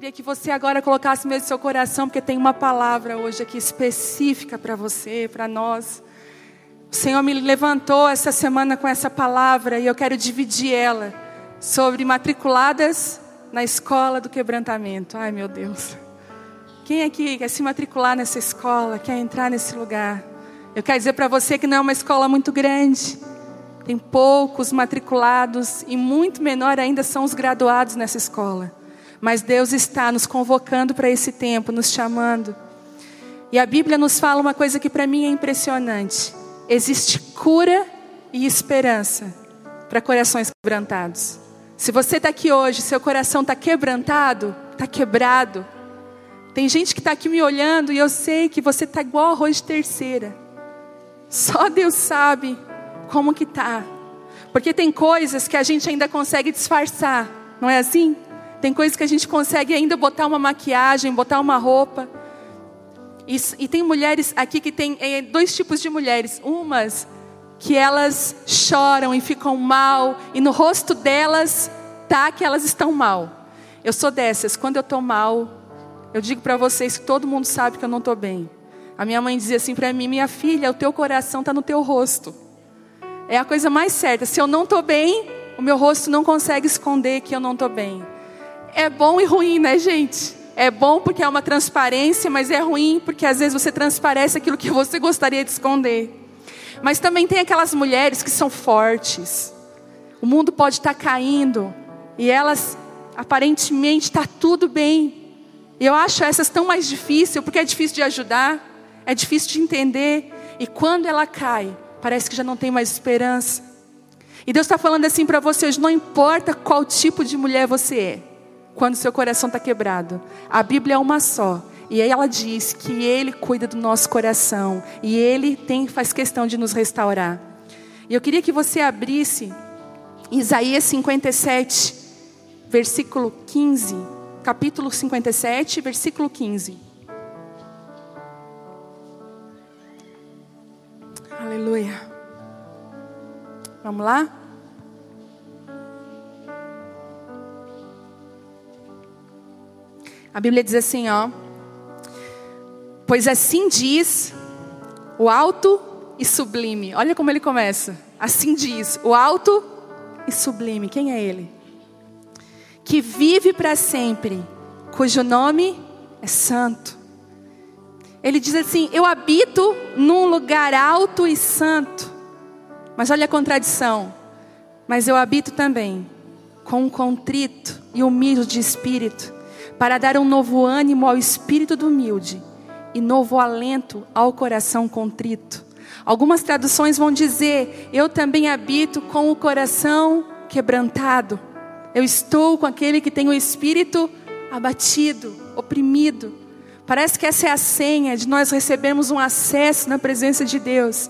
Queria que você agora colocasse mesmo seu coração, porque tem uma palavra hoje aqui específica para você, para nós. O Senhor me levantou essa semana com essa palavra e eu quero dividir ela sobre matriculadas na escola do quebrantamento. Ai, meu Deus. Quem aqui quer se matricular nessa escola, quer entrar nesse lugar? Eu quero dizer para você que não é uma escola muito grande. Tem poucos matriculados e muito menor ainda são os graduados nessa escola. Mas Deus está nos convocando para esse tempo, nos chamando. E a Bíblia nos fala uma coisa que para mim é impressionante: existe cura e esperança para corações quebrantados. Se você está aqui hoje, seu coração está quebrantado, está quebrado. Tem gente que está aqui me olhando e eu sei que você está igual arroz de terceira. Só Deus sabe como que tá. Porque tem coisas que a gente ainda consegue disfarçar, não é assim? Tem coisas que a gente consegue ainda botar uma maquiagem, botar uma roupa. E, e tem mulheres aqui que tem é, dois tipos de mulheres. Umas que elas choram e ficam mal, e no rosto delas tá que elas estão mal. Eu sou dessas. Quando eu estou mal, eu digo para vocês que todo mundo sabe que eu não estou bem. A minha mãe dizia assim para mim: minha filha, o teu coração está no teu rosto. É a coisa mais certa. Se eu não estou bem, o meu rosto não consegue esconder que eu não estou bem. É bom e ruim, né, gente? É bom porque é uma transparência, mas é ruim porque às vezes você transparece aquilo que você gostaria de esconder. Mas também tem aquelas mulheres que são fortes. O mundo pode estar caindo e elas aparentemente está tudo bem. Eu acho essas tão mais difíceis porque é difícil de ajudar, é difícil de entender. E quando ela cai, parece que já não tem mais esperança. E Deus está falando assim para vocês: não importa qual tipo de mulher você é quando seu coração está quebrado. A Bíblia é uma só. E ela diz que Ele cuida do nosso coração. E Ele tem, faz questão de nos restaurar. E eu queria que você abrisse Isaías 57, versículo 15. Capítulo 57, versículo 15. Aleluia. Vamos lá? A Bíblia diz assim, ó: Pois assim diz o alto e sublime. Olha como ele começa. Assim diz o alto e sublime. Quem é ele? Que vive para sempre, cujo nome é santo. Ele diz assim: Eu habito num lugar alto e santo. Mas olha a contradição. Mas eu habito também com um contrito e humilde de espírito para dar um novo ânimo ao espírito do humilde e novo alento ao coração contrito. Algumas traduções vão dizer: Eu também habito com o coração quebrantado. Eu estou com aquele que tem o espírito abatido, oprimido. Parece que essa é a senha de nós recebermos um acesso na presença de Deus,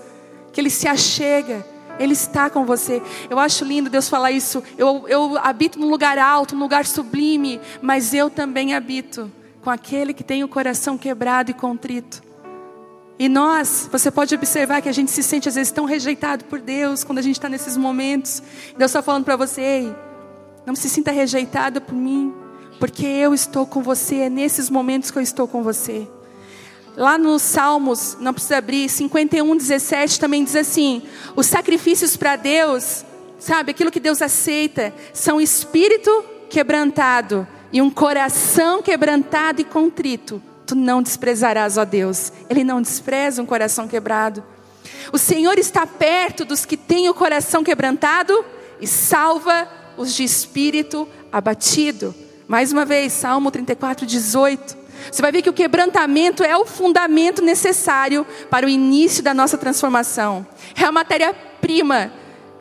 que Ele se achega, ele está com você. Eu acho lindo Deus falar isso. Eu, eu habito num lugar alto, num lugar sublime, mas eu também habito com aquele que tem o coração quebrado e contrito. E nós, você pode observar que a gente se sente às vezes tão rejeitado por Deus quando a gente está nesses momentos. Deus está falando para você, ei, não se sinta rejeitado por mim, porque eu estou com você, é nesses momentos que eu estou com você. Lá nos Salmos, não precisa abrir, 51, 17 também diz assim: os sacrifícios para Deus, sabe, aquilo que Deus aceita, são espírito quebrantado e um coração quebrantado e contrito. Tu não desprezarás, ó Deus. Ele não despreza um coração quebrado. O Senhor está perto dos que têm o coração quebrantado e salva os de espírito abatido. Mais uma vez, Salmo 34, 18. Você vai ver que o quebrantamento é o fundamento necessário para o início da nossa transformação. É a matéria-prima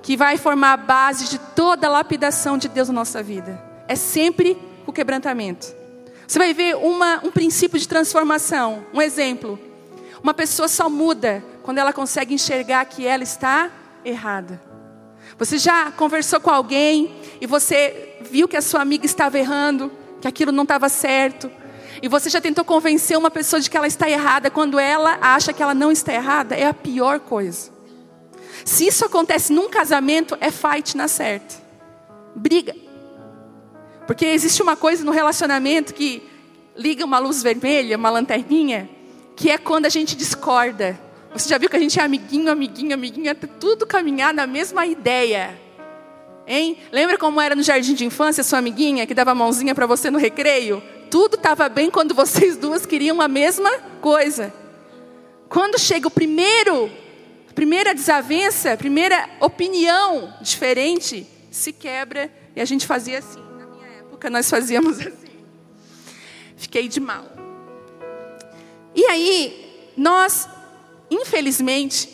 que vai formar a base de toda a lapidação de Deus na nossa vida. É sempre o quebrantamento. Você vai ver uma, um princípio de transformação. Um exemplo: uma pessoa só muda quando ela consegue enxergar que ela está errada. Você já conversou com alguém e você viu que a sua amiga estava errando, que aquilo não estava certo, e você já tentou convencer uma pessoa de que ela está errada quando ela acha que ela não está errada? É a pior coisa. Se isso acontece num casamento, é fight na certa. Briga. Porque existe uma coisa no relacionamento que liga uma luz vermelha, uma lanterninha, que é quando a gente discorda. Você já viu que a gente é amiguinho, amiguinho, amiguinho, até tudo caminhar na mesma ideia. Hein? Lembra como era no jardim de infância, sua amiguinha, que dava a mãozinha para você no recreio? Tudo estava bem quando vocês duas queriam a mesma coisa. Quando chega o primeiro, primeira desavença, primeira opinião diferente, se quebra e a gente fazia assim. Na minha época nós fazíamos assim. Fiquei de mal. E aí, nós, infelizmente,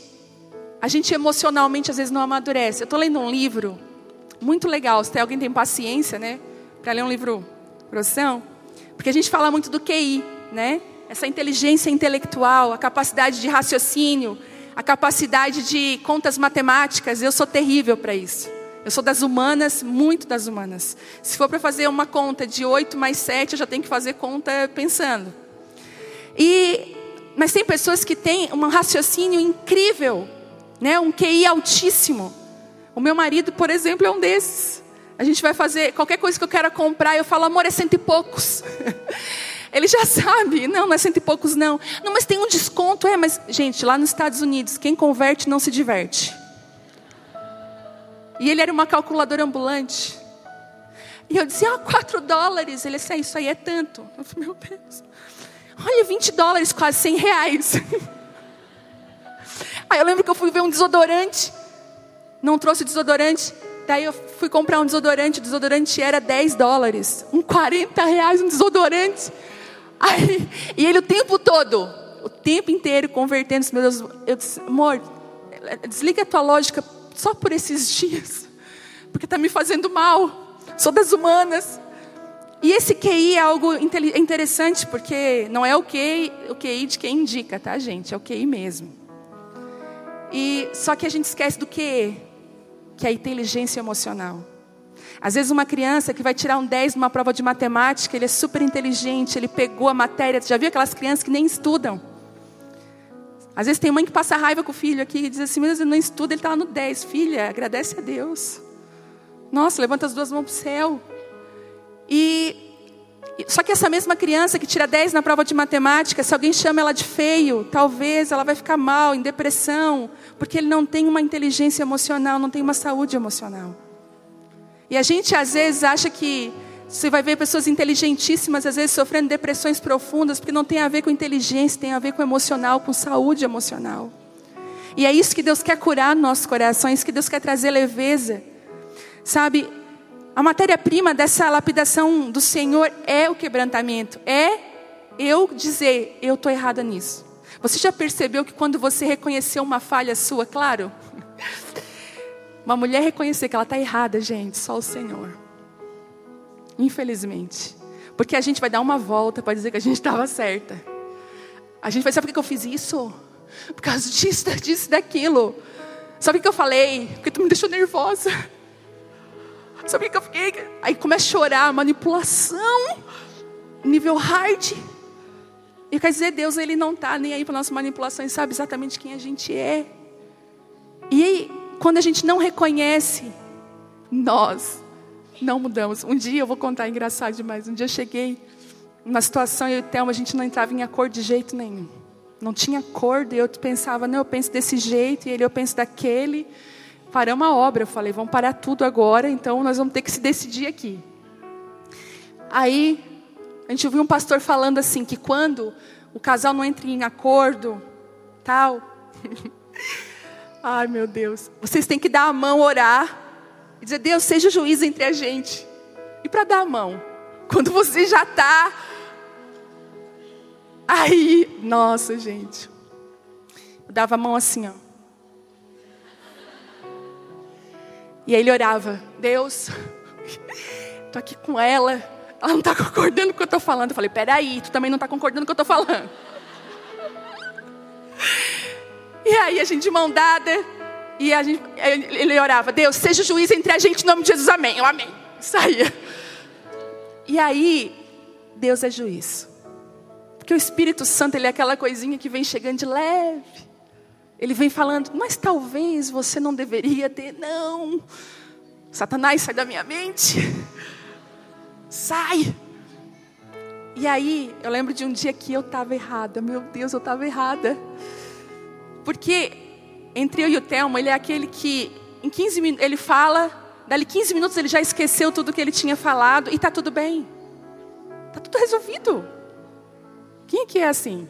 a gente emocionalmente às vezes não amadurece. Eu estou lendo um livro muito legal. Se alguém tem paciência, né, para ler um livro profissão, porque a gente fala muito do QI, né? Essa inteligência intelectual, a capacidade de raciocínio, a capacidade de contas matemáticas. Eu sou terrível para isso. Eu sou das humanas, muito das humanas. Se for para fazer uma conta de 8 mais 7, eu já tenho que fazer conta pensando. E, mas tem pessoas que têm um raciocínio incrível, né? um QI altíssimo. O meu marido, por exemplo, é um desses. A gente vai fazer qualquer coisa que eu quero comprar, eu falo, amor, é cento e poucos. Ele já sabe, não, não é cento e poucos, não. Não, mas tem um desconto, é, mas, gente, lá nos Estados Unidos, quem converte não se diverte. E ele era uma calculadora ambulante. E eu dizia, ah, quatro dólares. Ele disse, ah, isso aí é tanto. Eu falei, meu Deus. Olha, 20 dólares, quase 100 reais. Aí eu lembro que eu fui ver um desodorante não trouxe desodorante. Daí eu fui comprar um desodorante, o desodorante era 10 dólares. Um 40 reais um desodorante. Aí, e ele o tempo todo, o tempo inteiro convertendo, meu Deus, eu disse, amor, desliga a tua lógica só por esses dias, porque está me fazendo mal. Sou das humanas. E esse QI é algo interessante, porque não é o QI, o QI de quem indica, tá, gente? É o QI mesmo. E só que a gente esquece do QE, que é a inteligência emocional. Às vezes uma criança que vai tirar um 10 numa prova de matemática, ele é super inteligente, ele pegou a matéria. Já viu aquelas crianças que nem estudam? Às vezes tem mãe que passa raiva com o filho aqui e diz assim, mas ele não estuda, ele está lá no 10. Filha, agradece a Deus. Nossa, levanta as duas mãos para o céu. E só que essa mesma criança que tira 10 na prova de matemática, se alguém chama ela de feio, talvez ela vai ficar mal, em depressão, porque ele não tem uma inteligência emocional, não tem uma saúde emocional. E a gente às vezes acha que você vai ver pessoas inteligentíssimas, às vezes sofrendo depressões profundas, porque não tem a ver com inteligência, tem a ver com emocional, com saúde emocional. E é isso que Deus quer curar nossos corações, que Deus quer trazer leveza. Sabe, a matéria-prima dessa lapidação do Senhor é o quebrantamento, é eu dizer, eu estou errada nisso. Você já percebeu que quando você reconheceu uma falha sua, claro? Uma mulher reconhecer que ela está errada, gente, só o Senhor. Infelizmente. Porque a gente vai dar uma volta para dizer que a gente estava certa. A gente vai saber por que eu fiz isso? Por causa disso, disso, daquilo. Sabe o que eu falei? Porque tu me deixou nervosa. Sabe o que eu fiquei? Aí começa a chorar, manipulação, nível hard. E quer dizer, Deus ele não está nem aí para nossas manipulações, sabe exatamente quem a gente é. E aí, quando a gente não reconhece, nós não mudamos. Um dia eu vou contar engraçado demais. Um dia eu cheguei numa situação eu e o Thelma, a gente não entrava em acordo de jeito nenhum. Não tinha acordo, e eu pensava, não, eu penso desse jeito, e ele eu penso daquele paramos a obra. Eu falei, vamos parar tudo agora, então nós vamos ter que se decidir aqui. Aí, a gente ouviu um pastor falando assim, que quando o casal não entra em acordo, tal. Ai, meu Deus. Vocês têm que dar a mão, orar. E dizer, Deus, seja juiz entre a gente. E para dar a mão? Quando você já está. Aí, nossa, gente. Eu dava a mão assim, ó. E aí ele orava: Deus, estou aqui com ela, ela não está concordando com o que eu estou falando. Eu falei: peraí, tu também não está concordando com o que eu estou falando. E aí a gente de mão dada, e a gente, ele orava: Deus, seja juiz entre a gente em nome de Jesus, amém. Eu amém. Saía. E aí, Deus é juiz. Porque o Espírito Santo, ele é aquela coisinha que vem chegando de leve. Ele vem falando, mas talvez você não deveria ter. Não. Satanás, sai da minha mente. sai. E aí, eu lembro de um dia que eu estava errada. Meu Deus, eu estava errada. Porque entre eu e o Thelma, ele é aquele que em 15 minutos ele fala, dali 15 minutos ele já esqueceu tudo que ele tinha falado e está tudo bem. Está tudo resolvido. Quem é que é assim?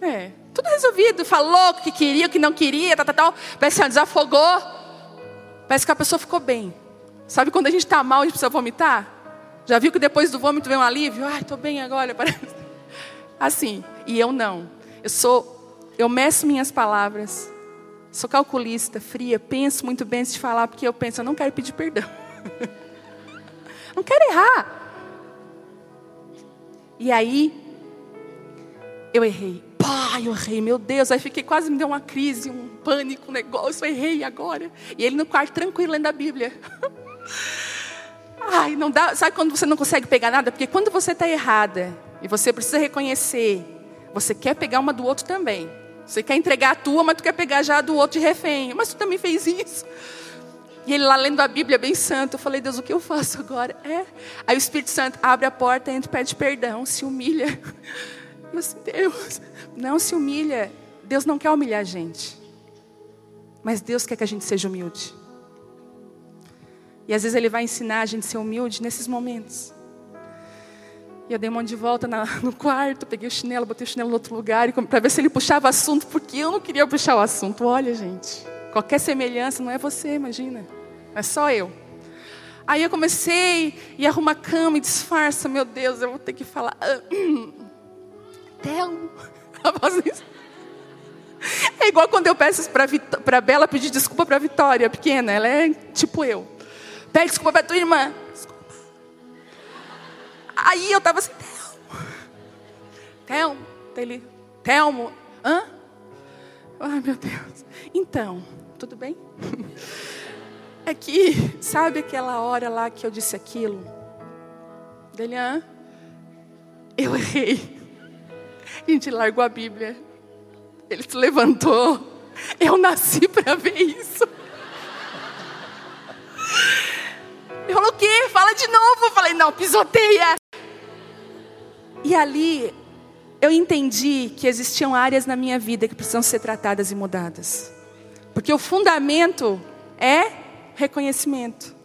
É, tudo resolvido. Falou o que queria, o que não queria, tal, tal, tal. Parece que desafogou. Parece que a pessoa ficou bem. Sabe quando a gente está mal, a gente precisa vomitar? Já viu que depois do vômito vem um alívio? Ai, estou bem agora. Assim. E eu não. Eu sou, eu meço minhas palavras. Sou calculista, fria, penso muito bem antes de falar, porque eu penso, eu não quero pedir perdão. não quero errar. E aí, eu errei. Pai, eu errei, meu Deus. Aí fiquei quase me deu uma crise, um pânico, um negócio. Eu errei agora. E ele no quarto, tranquilo, lendo a Bíblia. Ai, não dá. Sabe quando você não consegue pegar nada? Porque quando você está errada e você precisa reconhecer, você quer pegar uma do outro também. Você quer entregar a tua, mas tu quer pegar já a do outro de refém. Mas tu também fez isso. E ele lá lendo a Bíblia bem santo. Eu falei, Deus, o que eu faço agora? É. Aí o Espírito Santo abre a porta, entra, pede perdão, se humilha. Assim, Deus, não se humilha. Deus não quer humilhar a gente. Mas Deus quer que a gente seja humilde. E às vezes Ele vai ensinar a gente a ser humilde nesses momentos. E eu dei um monte de volta na, no quarto, peguei o chinelo, botei o chinelo em outro lugar, para ver se ele puxava assunto, porque eu não queria puxar o assunto. Olha, gente, qualquer semelhança não é você, imagina. É só eu. Aí eu comecei e arruma a cama e disfarça, meu Deus, eu vou ter que falar. Theo. É igual quando eu peço para Bela pedir desculpa para Vitória, pequena, ela é tipo eu. Pede desculpa para tua irmã. Desculpa. Aí eu estava assim, Telmo. Telmo. Ele, Telmo. Hã? Ai, meu Deus. Então, tudo bem? É que, sabe aquela hora lá que eu disse aquilo? Dele, hã? Eu errei. A gente largou a Bíblia. Ele se levantou. Eu nasci para ver isso. Ele falou, o quê? Fala de novo. Eu falei, não, pisoteia. E ali eu entendi que existiam áreas na minha vida que precisam ser tratadas e mudadas. Porque o fundamento é reconhecimento.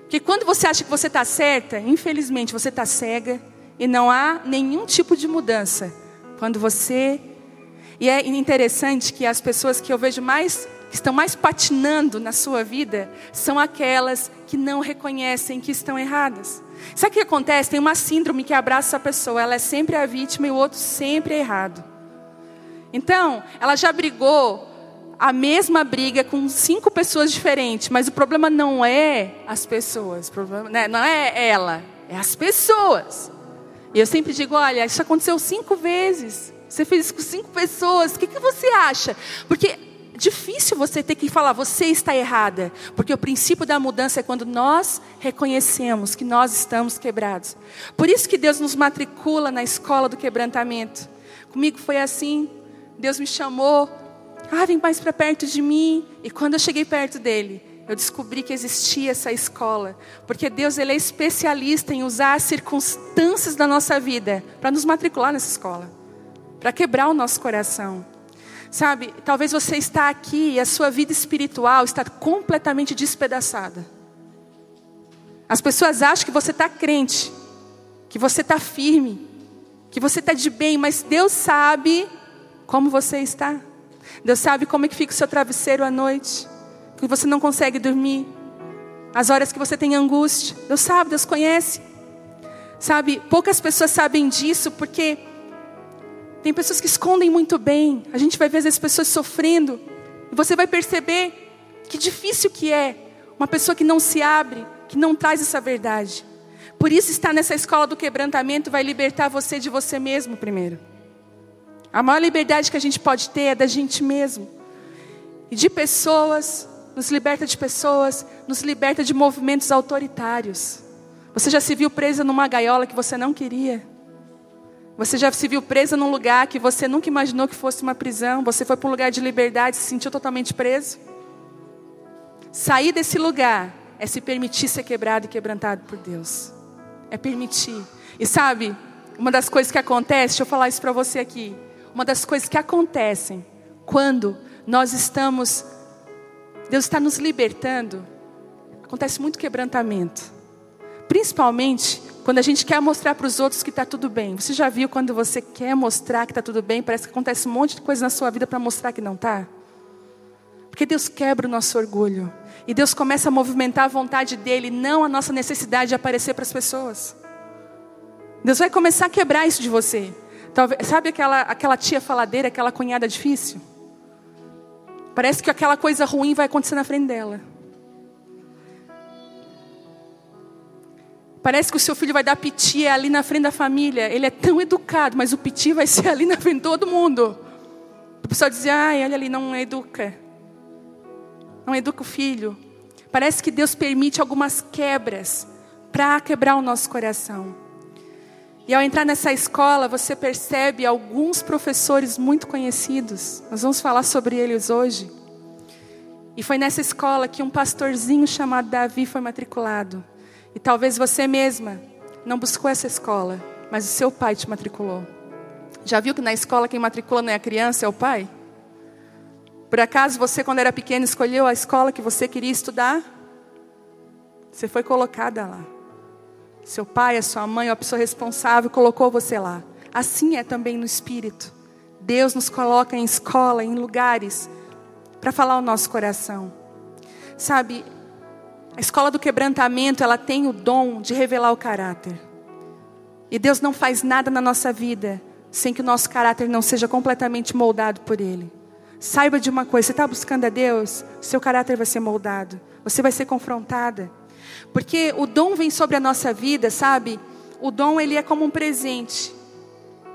Porque quando você acha que você está certa, infelizmente você está cega e não há nenhum tipo de mudança. Quando você. E é interessante que as pessoas que eu vejo mais que estão mais patinando na sua vida são aquelas que não reconhecem que estão erradas. Sabe o que acontece? Tem uma síndrome que abraça a pessoa, ela é sempre a vítima e o outro sempre é errado. Então, ela já brigou a mesma briga com cinco pessoas diferentes, mas o problema não é as pessoas, problema, né? não é ela, é as pessoas. E eu sempre digo: olha, isso aconteceu cinco vezes. Você fez isso com cinco pessoas. O que, que você acha? Porque difícil você ter que falar, você está errada. Porque o princípio da mudança é quando nós reconhecemos que nós estamos quebrados. Por isso que Deus nos matricula na escola do quebrantamento. Comigo foi assim. Deus me chamou. Ah, vem mais para perto de mim. E quando eu cheguei perto dele, eu descobri que existia essa escola. Porque Deus ele é especialista em usar as circunstâncias da nossa vida para nos matricular nessa escola. Para quebrar o nosso coração. Sabe, talvez você está aqui e a sua vida espiritual está completamente despedaçada. As pessoas acham que você está crente, que você está firme, que você está de bem, mas Deus sabe como você está. Deus sabe como é que fica o seu travesseiro à noite, que você não consegue dormir, as horas que você tem angústia. Deus sabe, Deus conhece. Sabe, poucas pessoas sabem disso porque tem pessoas que escondem muito bem. A gente vai ver as pessoas sofrendo. E você vai perceber que difícil que é uma pessoa que não se abre, que não traz essa verdade. Por isso estar nessa escola do quebrantamento vai libertar você de você mesmo primeiro. A maior liberdade que a gente pode ter é da gente mesmo. E de pessoas, nos liberta de pessoas, nos liberta de movimentos autoritários. Você já se viu presa numa gaiola que você não queria? Você já se viu presa num lugar que você nunca imaginou que fosse uma prisão? Você foi para um lugar de liberdade e se sentiu totalmente preso? Sair desse lugar é se permitir ser quebrado e quebrantado por Deus. É permitir. E sabe, uma das coisas que acontece, deixa eu falar isso para você aqui. Uma das coisas que acontecem quando nós estamos, Deus está nos libertando, acontece muito quebrantamento. Principalmente quando a gente quer mostrar para os outros que está tudo bem. Você já viu quando você quer mostrar que está tudo bem, parece que acontece um monte de coisa na sua vida para mostrar que não está? Porque Deus quebra o nosso orgulho. E Deus começa a movimentar a vontade dEle, não a nossa necessidade de aparecer para as pessoas. Deus vai começar a quebrar isso de você. Talvez, sabe aquela, aquela tia faladeira, aquela cunhada difícil? Parece que aquela coisa ruim vai acontecer na frente dela. Parece que o seu filho vai dar piti ali na frente da família. Ele é tão educado, mas o piti vai ser ali na frente de todo mundo. O pessoal dizia, ai, olha ali, não educa. Não educa o filho. Parece que Deus permite algumas quebras para quebrar o nosso coração. E ao entrar nessa escola, você percebe alguns professores muito conhecidos. Nós vamos falar sobre eles hoje. E foi nessa escola que um pastorzinho chamado Davi foi matriculado. E talvez você mesma não buscou essa escola, mas o seu pai te matriculou. Já viu que na escola quem matricula não é a criança, é o pai? Por acaso você, quando era pequeno, escolheu a escola que você queria estudar? Você foi colocada lá. Seu pai, a sua mãe, a pessoa responsável colocou você lá. Assim é também no espírito. Deus nos coloca em escola, em lugares, para falar o nosso coração. Sabe, a escola do quebrantamento, ela tem o dom de revelar o caráter. E Deus não faz nada na nossa vida sem que o nosso caráter não seja completamente moldado por Ele. Saiba de uma coisa: você está buscando a Deus, seu caráter vai ser moldado, você vai ser confrontada. Porque o dom vem sobre a nossa vida, sabe? O dom ele é como um presente.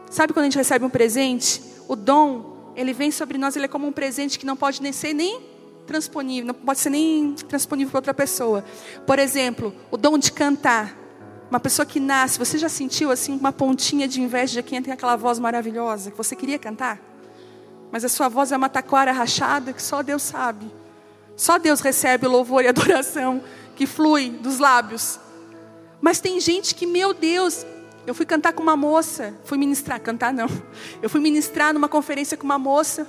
Sabe quando a gente recebe um presente? O dom, ele vem sobre nós, ele é como um presente que não pode nem ser nem transponível, não pode ser nem transponível para outra pessoa. Por exemplo, o dom de cantar. Uma pessoa que nasce, você já sentiu assim uma pontinha de inveja de quem tem aquela voz maravilhosa que você queria cantar? Mas a sua voz é uma taquara rachada que só Deus sabe. Só Deus recebe o louvor e adoração que flui dos lábios. Mas tem gente que, meu Deus, eu fui cantar com uma moça, fui ministrar, cantar não. Eu fui ministrar numa conferência com uma moça.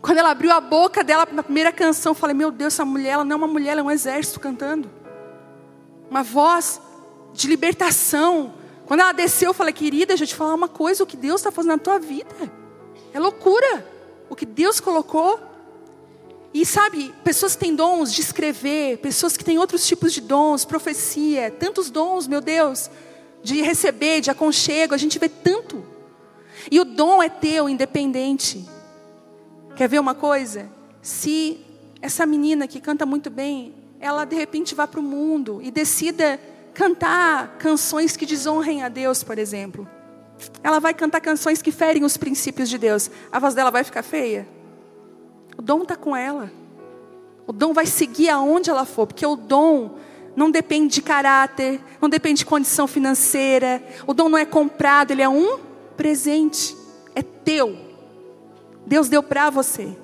Quando ela abriu a boca dela na primeira canção, eu falei: Meu Deus, essa mulher, ela não é uma mulher, ela é um exército cantando. Uma voz de libertação. Quando ela desceu, eu falei: Querida, deixa eu te falar uma coisa: o que Deus está fazendo na tua vida é loucura. O que Deus colocou e sabe, pessoas que têm dons de escrever, pessoas que têm outros tipos de dons, profecia, tantos dons, meu Deus, de receber, de aconchego, a gente vê tanto. E o dom é teu, independente. Quer ver uma coisa? Se essa menina que canta muito bem, ela de repente vá para o mundo e decida cantar canções que desonrem a Deus, por exemplo. Ela vai cantar canções que ferem os princípios de Deus. A voz dela vai ficar feia? O dom está com ela. O dom vai seguir aonde ela for, porque o dom não depende de caráter, não depende de condição financeira. O dom não é comprado, ele é um presente. É teu. Deus deu para você.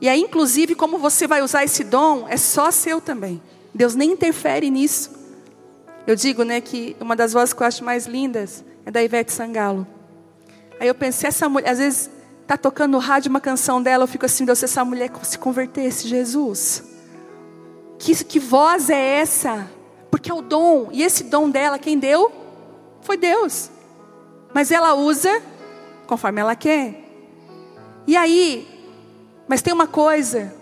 E aí, inclusive, como você vai usar esse dom, é só seu também. Deus nem interfere nisso. Eu digo, né, que uma das vozes que eu acho mais lindas é da Ivete Sangalo. Aí eu pensei, essa mulher, às vezes Está tocando no rádio uma canção dela, eu fico assim, Deus, se essa mulher se convertesse, Jesus. Que, que voz é essa? Porque é o dom. E esse dom dela, quem deu? Foi Deus. Mas ela usa conforme ela quer. E aí, mas tem uma coisa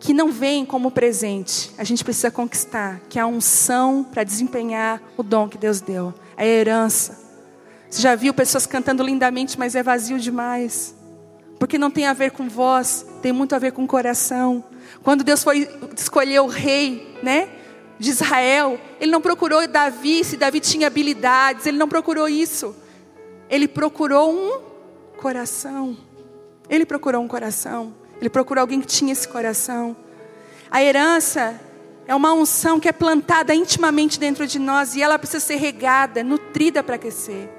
que não vem como presente, a gente precisa conquistar, que é a unção para desempenhar o dom que Deus deu, a herança. Você já viu pessoas cantando lindamente, mas é vazio demais. Porque não tem a ver com voz, tem muito a ver com coração. Quando Deus foi escolher o rei, né, de Israel, ele não procurou Davi, se Davi tinha habilidades, ele não procurou isso. Ele procurou um coração. Ele procurou um coração. Ele procurou alguém que tinha esse coração. A herança é uma unção que é plantada intimamente dentro de nós e ela precisa ser regada, nutrida para crescer.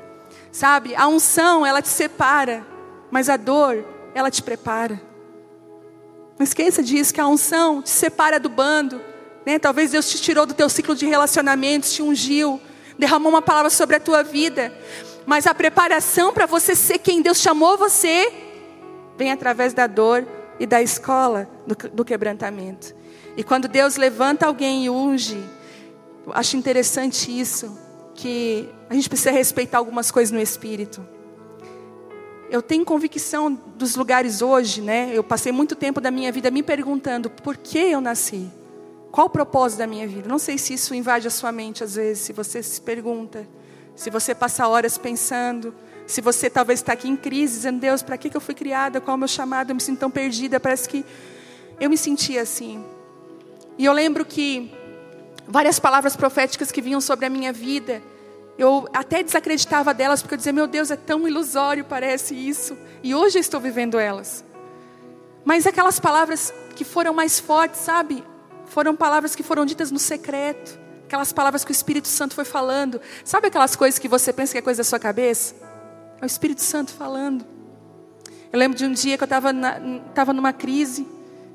Sabe? A unção, ela te separa, mas a dor, ela te prepara. Não esqueça disso, que a unção te separa do bando, Né? Talvez Deus te tirou do teu ciclo de relacionamentos, te ungiu, derramou uma palavra sobre a tua vida. Mas a preparação para você ser quem Deus chamou você vem através da dor e da escola do, do quebrantamento. E quando Deus levanta alguém e unge, eu acho interessante isso, que a gente precisa respeitar algumas coisas no espírito. Eu tenho convicção dos lugares hoje, né? Eu passei muito tempo da minha vida me perguntando por que eu nasci. Qual o propósito da minha vida? Não sei se isso invade a sua mente às vezes, se você se pergunta, se você passa horas pensando, se você talvez está aqui em crise, dizendo, Deus, para que eu fui criada? Qual é o meu chamado? Eu me sinto tão perdida. Parece que eu me sentia assim. E eu lembro que várias palavras proféticas que vinham sobre a minha vida, eu até desacreditava delas, porque eu dizia, meu Deus, é tão ilusório, parece isso. E hoje eu estou vivendo elas. Mas aquelas palavras que foram mais fortes, sabe? Foram palavras que foram ditas no secreto. Aquelas palavras que o Espírito Santo foi falando. Sabe aquelas coisas que você pensa que é coisa da sua cabeça? É o Espírito Santo falando. Eu lembro de um dia que eu estava numa crise.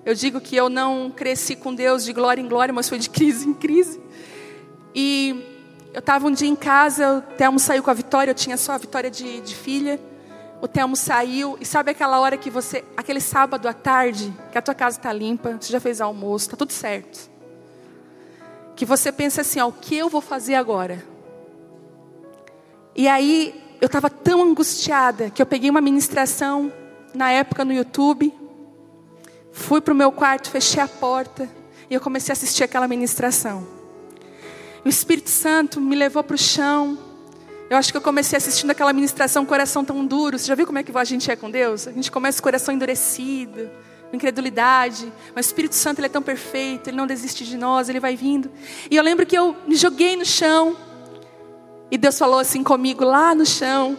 Eu digo que eu não cresci com Deus de glória em glória, mas foi de crise em crise. E eu estava um dia em casa, o Telmo saiu com a Vitória, eu tinha só a Vitória de, de filha. O Telmo saiu, e sabe aquela hora que você, aquele sábado à tarde, que a tua casa está limpa, você já fez almoço, está tudo certo. Que você pensa assim, ó, o que eu vou fazer agora? E aí, eu estava tão angustiada, que eu peguei uma ministração, na época no YouTube, fui para o meu quarto, fechei a porta, e eu comecei a assistir aquela ministração. O Espírito Santo me levou para o chão. Eu acho que eu comecei assistindo aquela ministração, coração tão duro. Você já viu como é que a gente é com Deus? A gente começa com o coração endurecido, incredulidade. Mas o Espírito Santo ele é tão perfeito, ele não desiste de nós, ele vai vindo. E eu lembro que eu me joguei no chão. E Deus falou assim comigo lá no chão: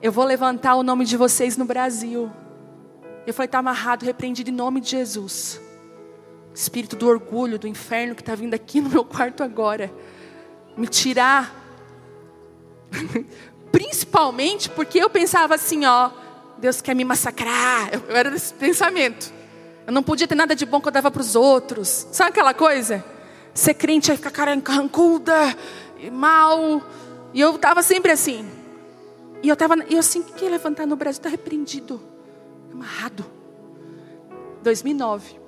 Eu vou levantar o nome de vocês no Brasil. Eu falei: Está amarrado, repreendido em nome de Jesus espírito do orgulho, do inferno que está vindo aqui no meu quarto agora, me tirar. Principalmente porque eu pensava assim, ó, Deus quer me massacrar. Eu, era desse pensamento. Eu não podia ter nada de bom que eu dava para os outros. Sabe aquela coisa? Ser crente é ficar cara carrancuda, mal. E eu estava sempre assim. E eu estava, eu assim, que ia levantar no Brasil? Está repreendido, amarrado. 2009.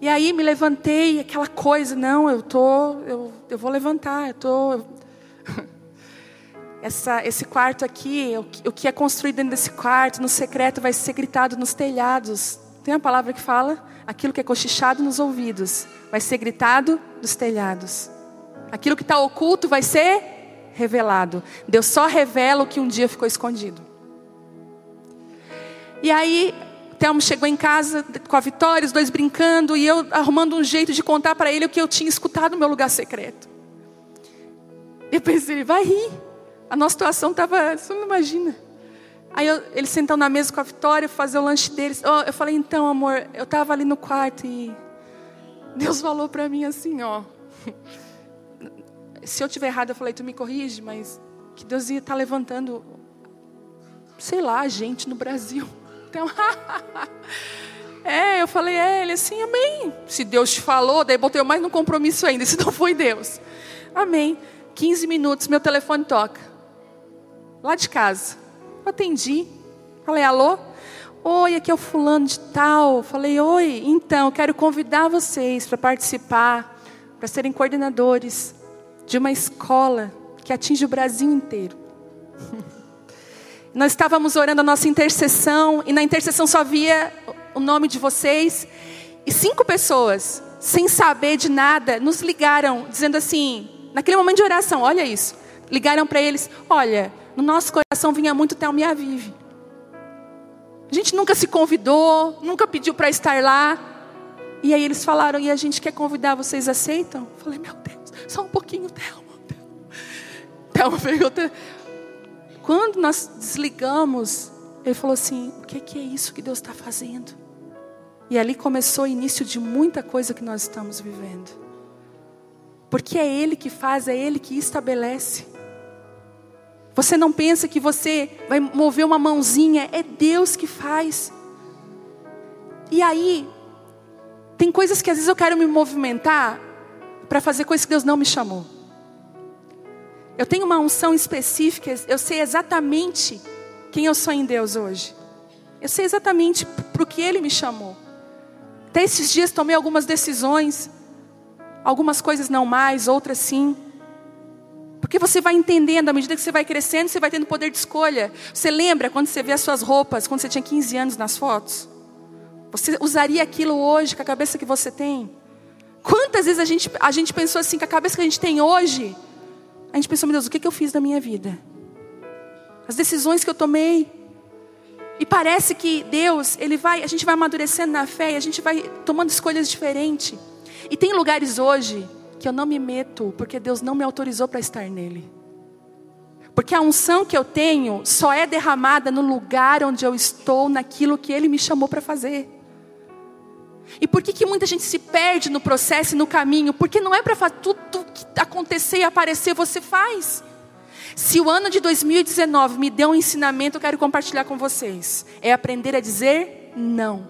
E aí me levantei, aquela coisa, não, eu tô, eu, eu vou levantar, eu tô. Essa, esse quarto aqui, o, o que é construído dentro desse quarto, no secreto, vai ser gritado nos telhados. Tem uma palavra que fala: aquilo que é cochichado nos ouvidos, vai ser gritado dos telhados. Aquilo que está oculto vai ser revelado. Deus só revela o que um dia ficou escondido. E aí Telmo chegou em casa com a Vitória, os dois brincando, e eu arrumando um jeito de contar para ele o que eu tinha escutado no meu lugar secreto. Pensei, ele vai rir. A nossa situação estava, você não imagina. Aí eu, eles sentam na mesa com a Vitória, fazer o lanche deles. Oh, eu falei, então, amor, eu estava ali no quarto e Deus falou para mim assim, ó. Se eu tiver errado, eu falei, tu me corrige, mas que Deus ia estar tá levantando, sei lá, gente no Brasil então, é, eu falei, é, ele assim, amém. Se Deus te falou, daí botei mais no compromisso ainda, se não foi Deus. Amém. 15 minutos, meu telefone toca. Lá de casa. Eu atendi. Falei, alô? Oi, aqui é o fulano de tal. Falei, oi, então, quero convidar vocês para participar, para serem coordenadores de uma escola que atinge o Brasil inteiro. Nós estávamos orando a nossa intercessão e na intercessão só via o nome de vocês e cinco pessoas, sem saber de nada, nos ligaram dizendo assim, naquele momento de oração, olha isso, ligaram para eles, olha, no nosso coração vinha muito Thelma e Avive. A gente nunca se convidou, nunca pediu para estar lá. E aí eles falaram, e a gente quer convidar, vocês aceitam? Eu falei, meu Deus, só um pouquinho, Thelma. Thelma veio, quando nós desligamos, ele falou assim: o que é, isso que Deus está fazendo? E ali começou o início de muita coisa que nós estamos vivendo. Porque é Ele que faz, é Ele que estabelece. Você não pensa que você vai mover uma mãozinha, é Deus que faz. E aí, Tem coisas que às vezes eu quero me movimentar para fazer coisas que Deus não me chamou. Eu tenho uma unção específica, eu sei exatamente quem eu sou em Deus hoje. Eu sei exatamente para o que Ele me chamou. Até esses dias tomei algumas decisões, algumas coisas não mais, outras sim. Porque você vai entendendo, à medida que você vai crescendo, você vai tendo poder de escolha. Você lembra quando você vê as suas roupas, quando você tinha 15 anos nas fotos? Você usaria aquilo hoje com a cabeça que você tem? Quantas vezes a gente, a gente pensou assim, com a cabeça que a gente tem hoje, a gente pensou, meu Deus, o que, eu fiz da minha vida? As decisões que eu tomei. E parece que Deus, ele vai, a gente vai amadurecendo na fé e a gente vai tomando escolhas diferentes. E tem lugares hoje que eu não me meto, porque Deus não me autorizou para estar nele. Porque a unção que eu tenho só é derramada no lugar onde eu estou, naquilo que Ele me chamou para fazer. E por que, que muita gente se perde no processo e no caminho? Porque não é para tudo que acontecer e aparecer, você faz. Se o ano de 2019 me deu um ensinamento, eu quero compartilhar com vocês. É aprender a dizer não.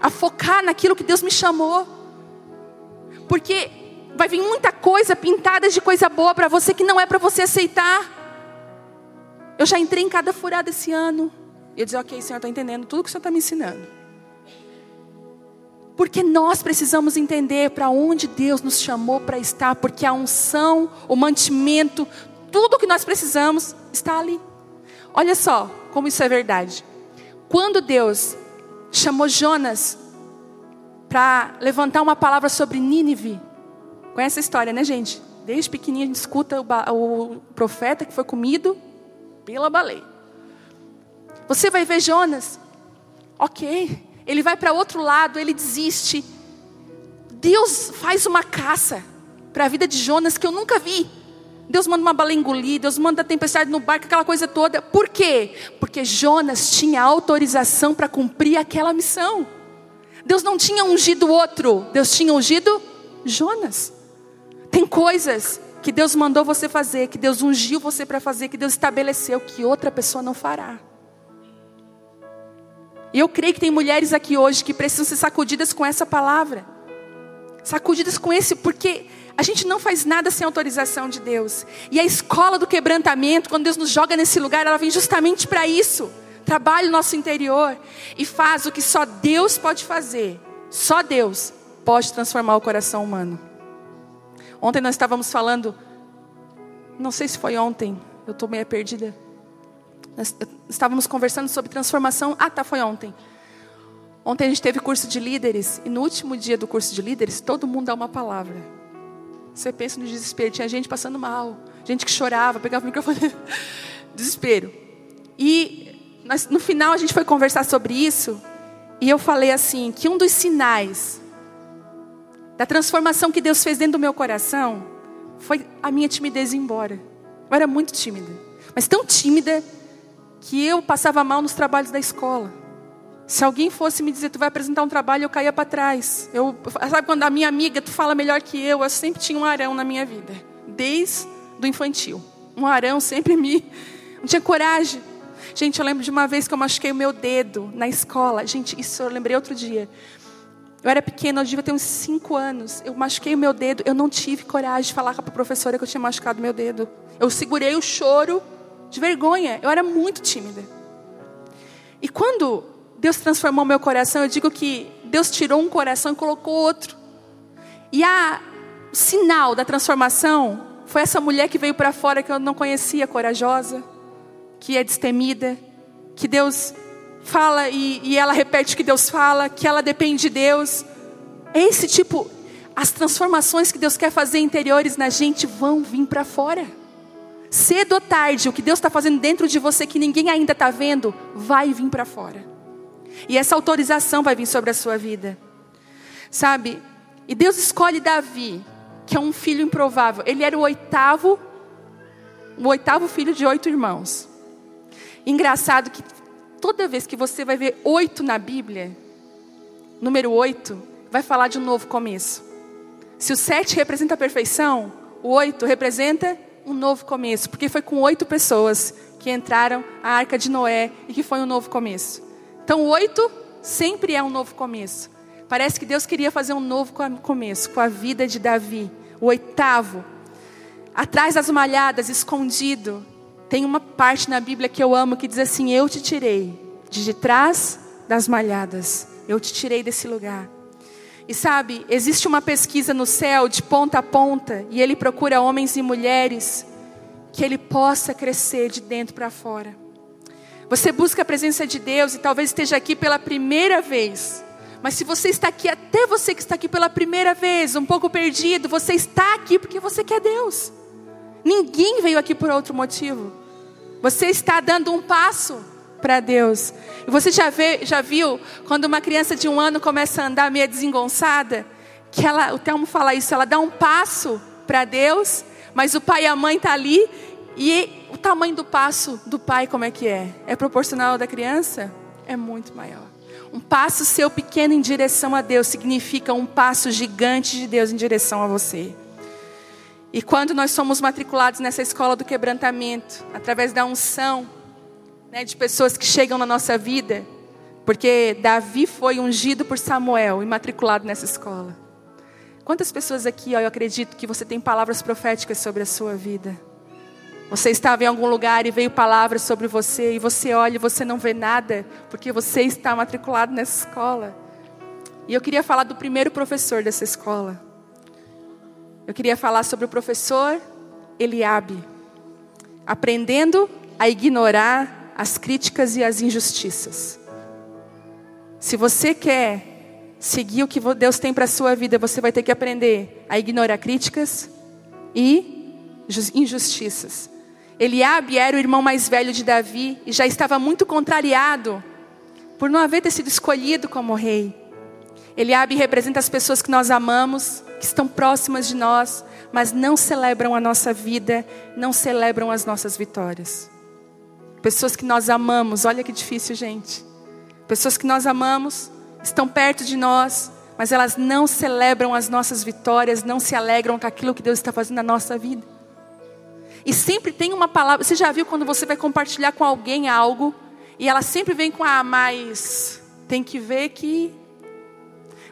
A focar naquilo que Deus me chamou. Porque vai vir muita coisa pintada de coisa boa para você que não é para você aceitar. Eu já entrei em cada furada esse ano. Eu dizer, ok, Senhor, está entendendo tudo que o Senhor está me ensinando. Porque nós precisamos entender para onde Deus nos chamou para estar, porque a unção, o mantimento, tudo o que nós precisamos está ali. Olha só como isso é verdade. Quando Deus chamou Jonas para levantar uma palavra sobre Nínive, conhece a história, né, gente? Desde pequenininho a gente escuta o, o profeta que foi comido pela baleia. Você vai ver Jonas, ok, ele vai para outro lado, ele desiste. Deus faz uma caça para a vida de Jonas que eu nunca vi. Deus manda uma baleia engolir, Deus manda tempestade no barco, aquela coisa toda. Por quê? Porque Jonas tinha autorização para cumprir aquela missão. Deus não tinha ungido outro, Deus tinha ungido Jonas. Tem coisas que Deus mandou você fazer, que Deus ungiu você para fazer, que Deus estabeleceu que outra pessoa não fará. E eu creio que tem mulheres aqui hoje que precisam ser sacudidas com essa palavra. Sacudidas com esse, porque a gente não faz nada sem autorização de Deus. E a escola do quebrantamento, quando Deus nos joga nesse lugar, ela vem justamente para isso. Trabalha o nosso interior e faz o que só Deus pode fazer. Só Deus pode transformar o coração humano. Ontem nós estávamos falando, não sei se foi ontem, eu estou meio perdida. Nós estávamos conversando sobre transformação. Ah, tá, foi ontem. Ontem a gente teve curso de líderes e no último dia do curso de líderes, todo mundo dá uma palavra. Você pensa no desespero, tinha gente passando mal, gente que chorava, pegava o microfone, desespero. E nós, no final a gente foi conversar sobre isso e eu falei assim que um dos sinais da transformação que Deus fez dentro do meu coração foi a minha timidez ir embora. Eu era muito tímida, mas tão tímida que eu passava mal nos trabalhos da escola. Se alguém fosse me dizer, tu vai apresentar um trabalho, eu caía para trás. Eu, sabe quando a minha amiga, tu fala melhor que eu, eu sempre tinha um arão na minha vida, desde do infantil. Um arão sempre me, não tinha coragem. Gente, eu lembro de uma vez que eu machuquei o meu dedo na escola. Gente, isso eu lembrei outro dia. Eu era pequena, eu devia ter uns 5 anos. Eu machuquei o meu dedo, eu não tive coragem de falar com a professora que eu tinha machucado meu dedo. Eu segurei o choro de vergonha. Eu era muito tímida. E quando Deus transformou meu coração, eu digo que Deus tirou um coração e colocou outro. E a sinal da transformação foi essa mulher que veio para fora que eu não conhecia, corajosa, que é destemida, que Deus fala e, e ela repete o que Deus fala, que ela depende de Deus. É esse tipo, as transformações que Deus quer fazer interiores na gente vão vir para fora. Cedo ou tarde, o que Deus está fazendo dentro de você que ninguém ainda está vendo, vai vir para fora. E essa autorização vai vir sobre a sua vida. Sabe? E Deus escolhe Davi, que é um filho improvável. Ele era o oitavo, o oitavo filho de oito irmãos. Engraçado que toda vez que você vai ver oito na Bíblia, número oito, vai falar de um novo começo. Se o sete representa a perfeição, o oito representa um novo começo, porque foi com oito pessoas que entraram a arca de Noé e que foi um novo começo. Então, oito sempre é um novo começo. Parece que Deus queria fazer um novo começo com a vida de Davi, o oitavo. Atrás das malhadas, escondido, tem uma parte na Bíblia que eu amo que diz assim: Eu te tirei de trás das malhadas, eu te tirei desse lugar. E sabe, existe uma pesquisa no céu de ponta a ponta, e ele procura homens e mulheres que ele possa crescer de dentro para fora. Você busca a presença de Deus e talvez esteja aqui pela primeira vez. Mas se você está aqui, até você que está aqui pela primeira vez, um pouco perdido, você está aqui porque você quer Deus. Ninguém veio aqui por outro motivo. Você está dando um passo para Deus. E você já, vê, já viu quando uma criança de um ano começa a andar meio desengonçada? Que ela, o Telmo fala isso, ela dá um passo para Deus, mas o pai e a mãe estão tá ali e o tamanho do passo do pai como é que é? É proporcional ao da criança? É muito maior. Um passo seu pequeno em direção a Deus significa um passo gigante de Deus em direção a você. E quando nós somos matriculados nessa escola do quebrantamento, através da unção, né, de pessoas que chegam na nossa vida, porque Davi foi ungido por Samuel e matriculado nessa escola. Quantas pessoas aqui, ó, eu acredito que você tem palavras proféticas sobre a sua vida. Você estava em algum lugar e veio palavras sobre você e você olha e você não vê nada, porque você está matriculado nessa escola. E eu queria falar do primeiro professor dessa escola. Eu queria falar sobre o professor Eliabe, aprendendo a ignorar as críticas e as injustiças. Se você quer seguir o que Deus tem para a sua vida, você vai ter que aprender a ignorar críticas e injustiças. Eliabe era o irmão mais velho de Davi e já estava muito contrariado por não haver sido escolhido como rei. Eliabe representa as pessoas que nós amamos, que estão próximas de nós, mas não celebram a nossa vida, não celebram as nossas vitórias. Pessoas que nós amamos, olha que difícil, gente. Pessoas que nós amamos, estão perto de nós, mas elas não celebram as nossas vitórias, não se alegram com aquilo que Deus está fazendo na nossa vida. E sempre tem uma palavra, você já viu quando você vai compartilhar com alguém algo, e ela sempre vem com a ah, mais, tem que ver que.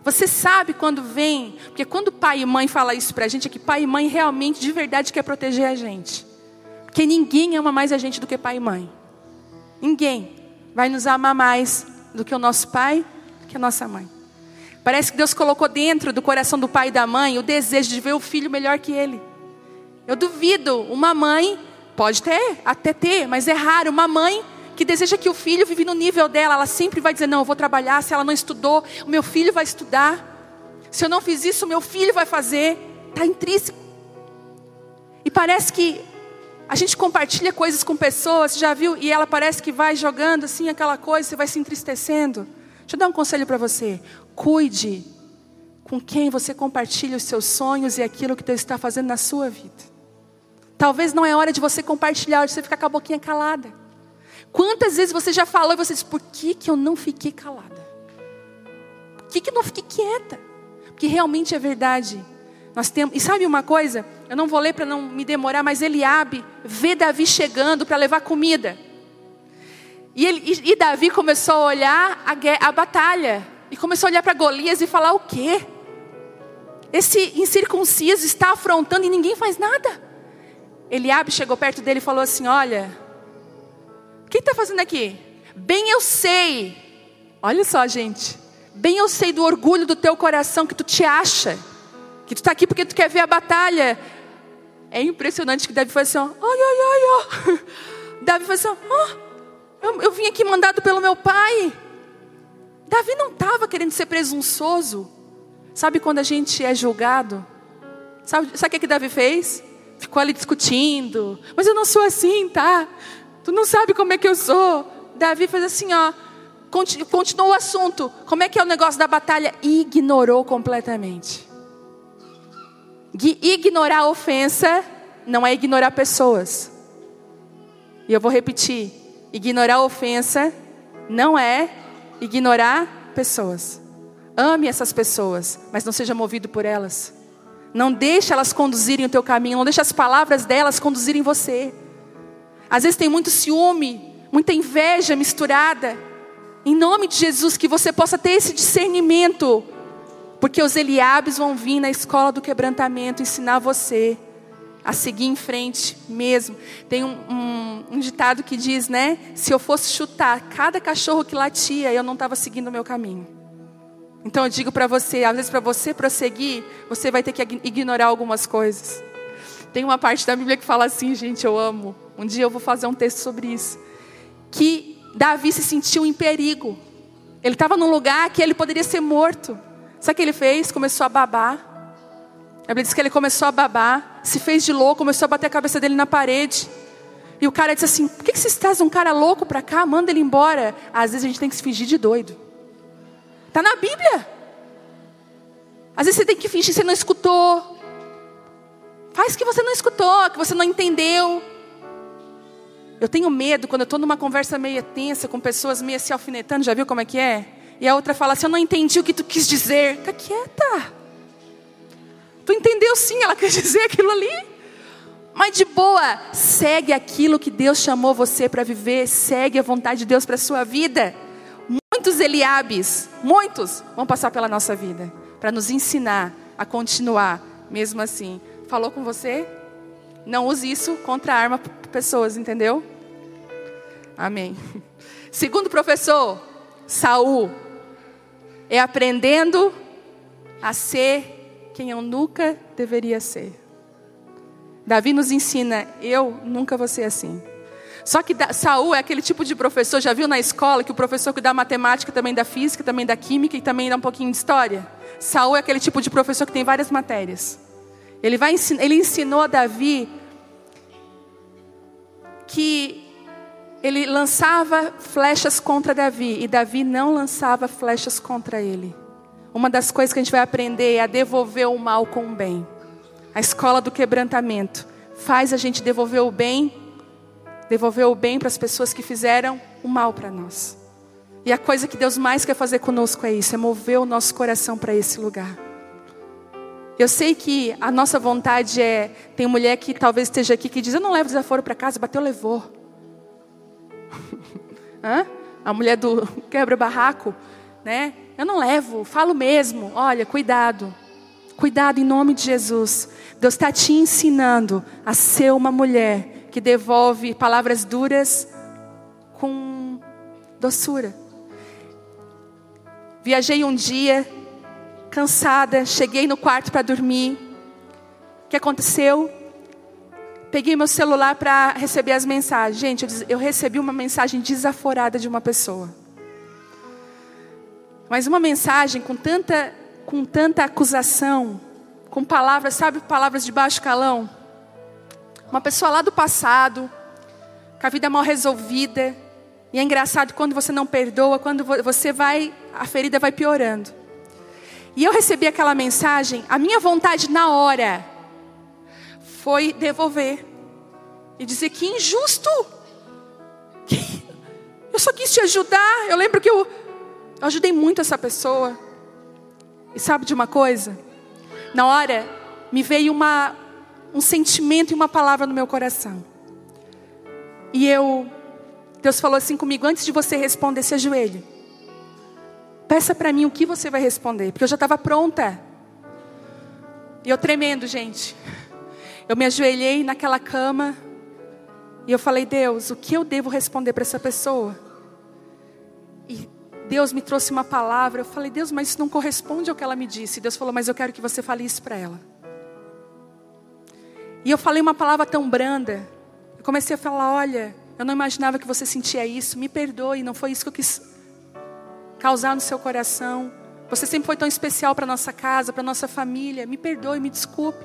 Você sabe quando vem, porque quando pai e mãe fala isso pra gente, é que pai e mãe realmente, de verdade, quer proteger a gente. Porque ninguém ama mais a gente do que pai e mãe. Ninguém vai nos amar mais do que o nosso pai, que a nossa mãe. Parece que Deus colocou dentro do coração do pai e da mãe o desejo de ver o filho melhor que ele. Eu duvido, uma mãe, pode ter, até ter, mas é raro, uma mãe que deseja que o filho vive no nível dela, ela sempre vai dizer: Não, eu vou trabalhar. Se ela não estudou, o meu filho vai estudar. Se eu não fiz isso, o meu filho vai fazer. Está intrínseco. E parece que a gente compartilha coisas com pessoas, você já viu? E ela parece que vai jogando assim aquela coisa, você vai se entristecendo. Deixa eu dar um conselho para você. Cuide com quem você compartilha os seus sonhos e aquilo que Deus está fazendo na sua vida. Talvez não é hora de você compartilhar, de você ficar com a boquinha calada. Quantas vezes você já falou e você disse, por que, que eu não fiquei calada? Por que, que eu não fiquei quieta? Porque realmente é verdade. Nós temos, e sabe uma coisa? Eu não vou ler para não me demorar, mas Eliabe vê Davi chegando para levar comida. E, ele, e, e, Davi começou a olhar a, a batalha. E começou a olhar para Golias e falar: o quê? Esse incircunciso está afrontando e ninguém faz nada. Eliabe chegou perto dele e falou assim: Olha, o que está fazendo aqui? Bem eu sei, olha só, gente. Bem eu sei do orgulho do teu coração que tu te acha que tu está aqui porque tu quer ver a batalha. É impressionante que Davi foi assim, ó, ai, ai, ai, ó. Davi foi assim, ó, eu, eu vim aqui mandado pelo meu pai. Davi não estava querendo ser presunçoso. Sabe quando a gente é julgado? Sabe, sabe o que, que Davi fez? Ficou ali discutindo. Mas eu não sou assim, tá? Tu não sabe como é que eu sou. Davi fez assim, ó. Continuou o assunto. Como é que é o negócio da batalha? ignorou completamente. Ignorar a ofensa não é ignorar pessoas. E eu vou repetir: ignorar a ofensa não é ignorar pessoas. Ame essas pessoas, mas não seja movido por elas. Não deixe elas conduzirem o teu caminho, não deixe as palavras delas conduzirem você. Às vezes tem muito ciúme, muita inveja misturada. Em nome de Jesus, que você possa ter esse discernimento Porque os Eliabes vão vir na escola do quebrantamento ensinar você a seguir em frente mesmo. Tem um, um, um, ditado que diz, né? Se eu fosse chutar cada cachorro que latia, eu não estava seguindo o meu caminho. Então eu digo para você, às vezes para você prosseguir, você vai ter que ignorar algumas coisas. Tem uma parte da Bíblia que fala assim, gente, eu amo. Um dia eu vou fazer um texto sobre isso. Que Davi se sentiu em perigo. Ele estava num lugar que ele poderia ser morto. Sabe o que ele fez? Começou a babar. A Bíblia diz que ele começou a babar, se fez de louco, começou a bater a cabeça dele na parede. E o cara disse assim: Por que, você traz um cara louco para cá? Manda ele embora. Às vezes a gente tem que se fingir de doido. Está na Bíblia. Às vezes você tem que fingir que você não escutou. Faz que você não escutou, que você não entendeu. Eu tenho medo quando eu estou numa conversa meio tensa, com pessoas meio se alfinetando, já viu como é que é? E a outra fala assim: Eu não entendi o que tu quis dizer. Fica quieta. Tu entendeu sim, ela quer dizer aquilo ali. Mas de boa, segue aquilo que Deus chamou você para viver, segue a vontade de Deus para a sua vida. Muitos Eliabes, muitos, vão passar pela nossa vida para nos ensinar a continuar, mesmo assim. Falou com você? Não use isso contra a arma pessoas, entendeu? Amém. Segundo professor, Saul, é aprendendo a ser quem eu nunca deveria ser. Davi nos ensina, eu nunca vou ser assim. Só que Saul é aquele tipo de professor, já viu na escola que o professor que dá matemática também dá física, também dá química e também dá um pouquinho de história? Saul é aquele tipo de professor que tem várias matérias. Ele, vai, ele ensinou a Davi que ele lançava flechas contra Davi e Davi não lançava flechas contra ele. Uma das coisas que a gente vai aprender é a devolver o mal com o bem. A escola do quebrantamento faz a gente devolver o bem, devolver o bem para as pessoas que fizeram o mal para nós. E a coisa que Deus mais quer fazer conosco é isso, é mover o nosso coração para esse lugar. Eu sei que a nossa vontade é. Tem mulher que talvez esteja aqui que diz: Eu não levo desaforo para casa, bateu, levou. Hã? A mulher do quebra-barraco, né? Eu não levo, falo mesmo. Olha, cuidado. Cuidado em nome de Jesus. Deus está te ensinando a ser uma mulher que devolve palavras duras com doçura. Viajei um dia, cansada, cheguei no quarto para dormir. O que aconteceu? Peguei meu celular para receber as mensagens. Gente, eu recebi uma mensagem desaforada de uma pessoa. Mas uma mensagem com tanta, com tanta acusação, com palavras, sabe, palavras de baixo calão. Uma pessoa lá do passado, com a vida mal resolvida. E é engraçado quando você não perdoa, quando você vai, a ferida vai piorando. E eu recebi aquela mensagem, a minha vontade na hora foi devolver e dizer que injusto. Eu só quis te ajudar. Eu lembro que eu eu ajudei muito essa pessoa. E sabe de uma coisa? Na hora, me veio uma, um sentimento e uma palavra no meu coração. E eu, Deus falou assim comigo: antes de você responder, se ajoelhe. Peça para mim o que você vai responder, porque eu já estava pronta. E eu tremendo, gente. Eu me ajoelhei naquela cama e eu falei: Deus, o que eu devo responder para essa pessoa? E Deus me trouxe uma palavra. Eu falei, Deus, mas isso não corresponde ao que ela me disse. Deus falou, mas eu quero que você fale isso para ela. E eu falei uma palavra tão branda. Eu comecei a falar: olha, eu não imaginava que você sentia isso. Me perdoe, não foi isso que eu quis causar no seu coração. Você sempre foi tão especial para nossa casa, para nossa família. Me perdoe, me desculpe.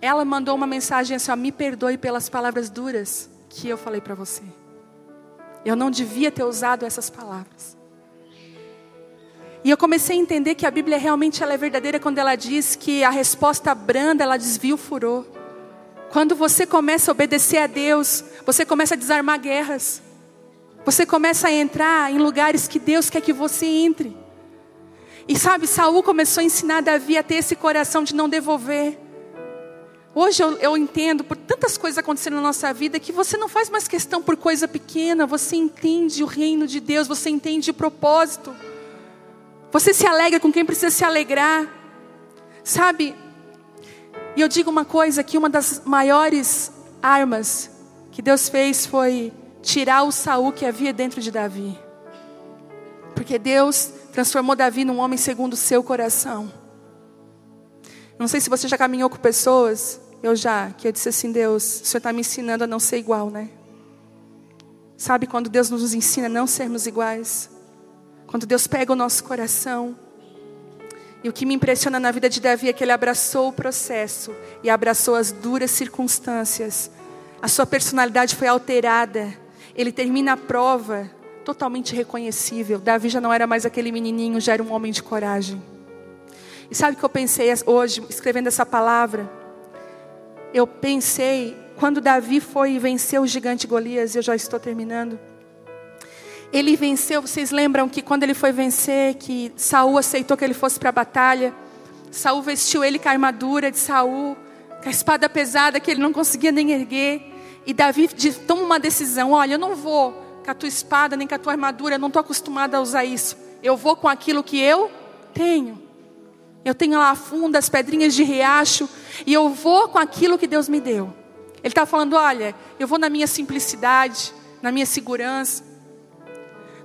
Ela mandou uma mensagem assim: ó, me perdoe pelas palavras duras que eu falei para você. Eu não devia ter usado essas palavras. E eu comecei a entender que a Bíblia realmente ela é verdadeira quando ela diz que a resposta branda ela desvia o furor. Quando você começa a obedecer a Deus, você começa a desarmar guerras. Você começa a entrar em lugares que Deus quer que você entre. E sabe, Saul começou a ensinar Davi a ter esse coração de não devolver. Hoje eu, eu, entendo por tantas coisas acontecendo na nossa vida que você não faz mais questão por coisa pequena, você entende o reino de Deus, você entende o propósito. Você se alegra com quem precisa se alegrar. Sabe? E eu digo uma coisa que uma das maiores armas que Deus fez foi tirar o Saul que havia dentro de Davi. Porque Deus transformou Davi num homem segundo o seu coração. Não sei se você já caminhou com pessoas, eu já, que eu disse assim, Deus, o Senhor está me ensinando a não ser igual, né? Sabe quando Deus nos ensina a não sermos iguais? Quando Deus pega o nosso coração. E o que me impressiona na vida de Davi é que ele abraçou o processo e abraçou as duras circunstâncias. A sua personalidade foi alterada. Ele termina a prova totalmente reconhecível. Davi já não era mais aquele menininho, já era um homem de coragem. E sabe o que eu pensei hoje, escrevendo essa palavra? Eu pensei, quando Davi foi vencer o gigante Golias, eu já estou terminando. Ele venceu, vocês lembram que quando ele foi vencer, que Saul aceitou que ele fosse para a batalha. Saul vestiu ele com a armadura de Saul, com a espada pesada que ele não conseguia nem erguer. E Davi toma uma decisão: olha, eu não vou com a tua espada nem com a tua armadura, eu não estou acostumada a usar isso. Eu vou com aquilo que eu tenho. Eu tenho lá a funda, as pedrinhas de riacho, e eu vou com aquilo que Deus me deu. Ele está falando: olha, eu vou na minha simplicidade, na minha segurança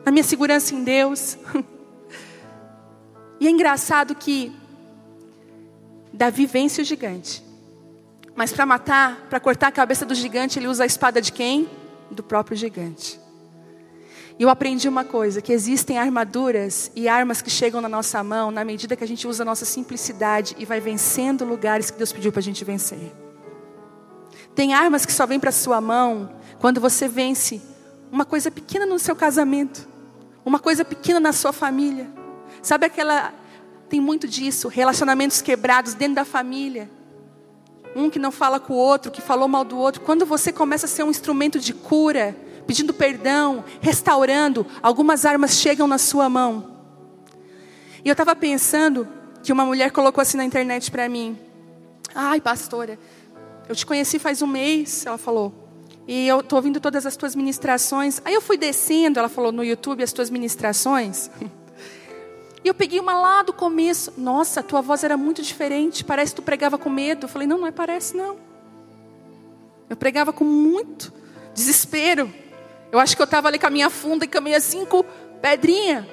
na minha segurança em Deus. E é engraçado que Davi vence o gigante. Mas para matar, para cortar a cabeça do gigante, ele usa a espada de quem? Do próprio gigante. Eu aprendi uma coisa: que existem armaduras e armas que chegam na nossa mão na medida que a gente usa a nossa simplicidade e vai vencendo lugares que Deus pediu para a gente vencer. Tem armas que só vêm para a sua mão quando você vence uma coisa pequena no seu casamento uma coisa pequena na sua família. Sabe aquela. Tem muito disso, relacionamentos quebrados dentro da família. Um que não fala com o outro, que falou mal do outro. Quando você começa a ser um instrumento de cura, pedindo perdão, restaurando, algumas armas chegam na sua mão. E eu estava pensando que uma mulher colocou assim na internet para mim: Ai, pastora, eu te conheci faz um mês. Ela falou: e eu estou ouvindo todas as tuas ministrações. Aí eu fui descendo, ela falou no YouTube, as tuas ministrações. E eu peguei uma lá do começo. Nossa, tua voz era muito diferente. Parece que tu pregava com medo. Eu falei, não, não é parece, não. Eu pregava com muito desespero. Eu acho que eu estava ali com a minha funda e com a minha cinco pedrinha.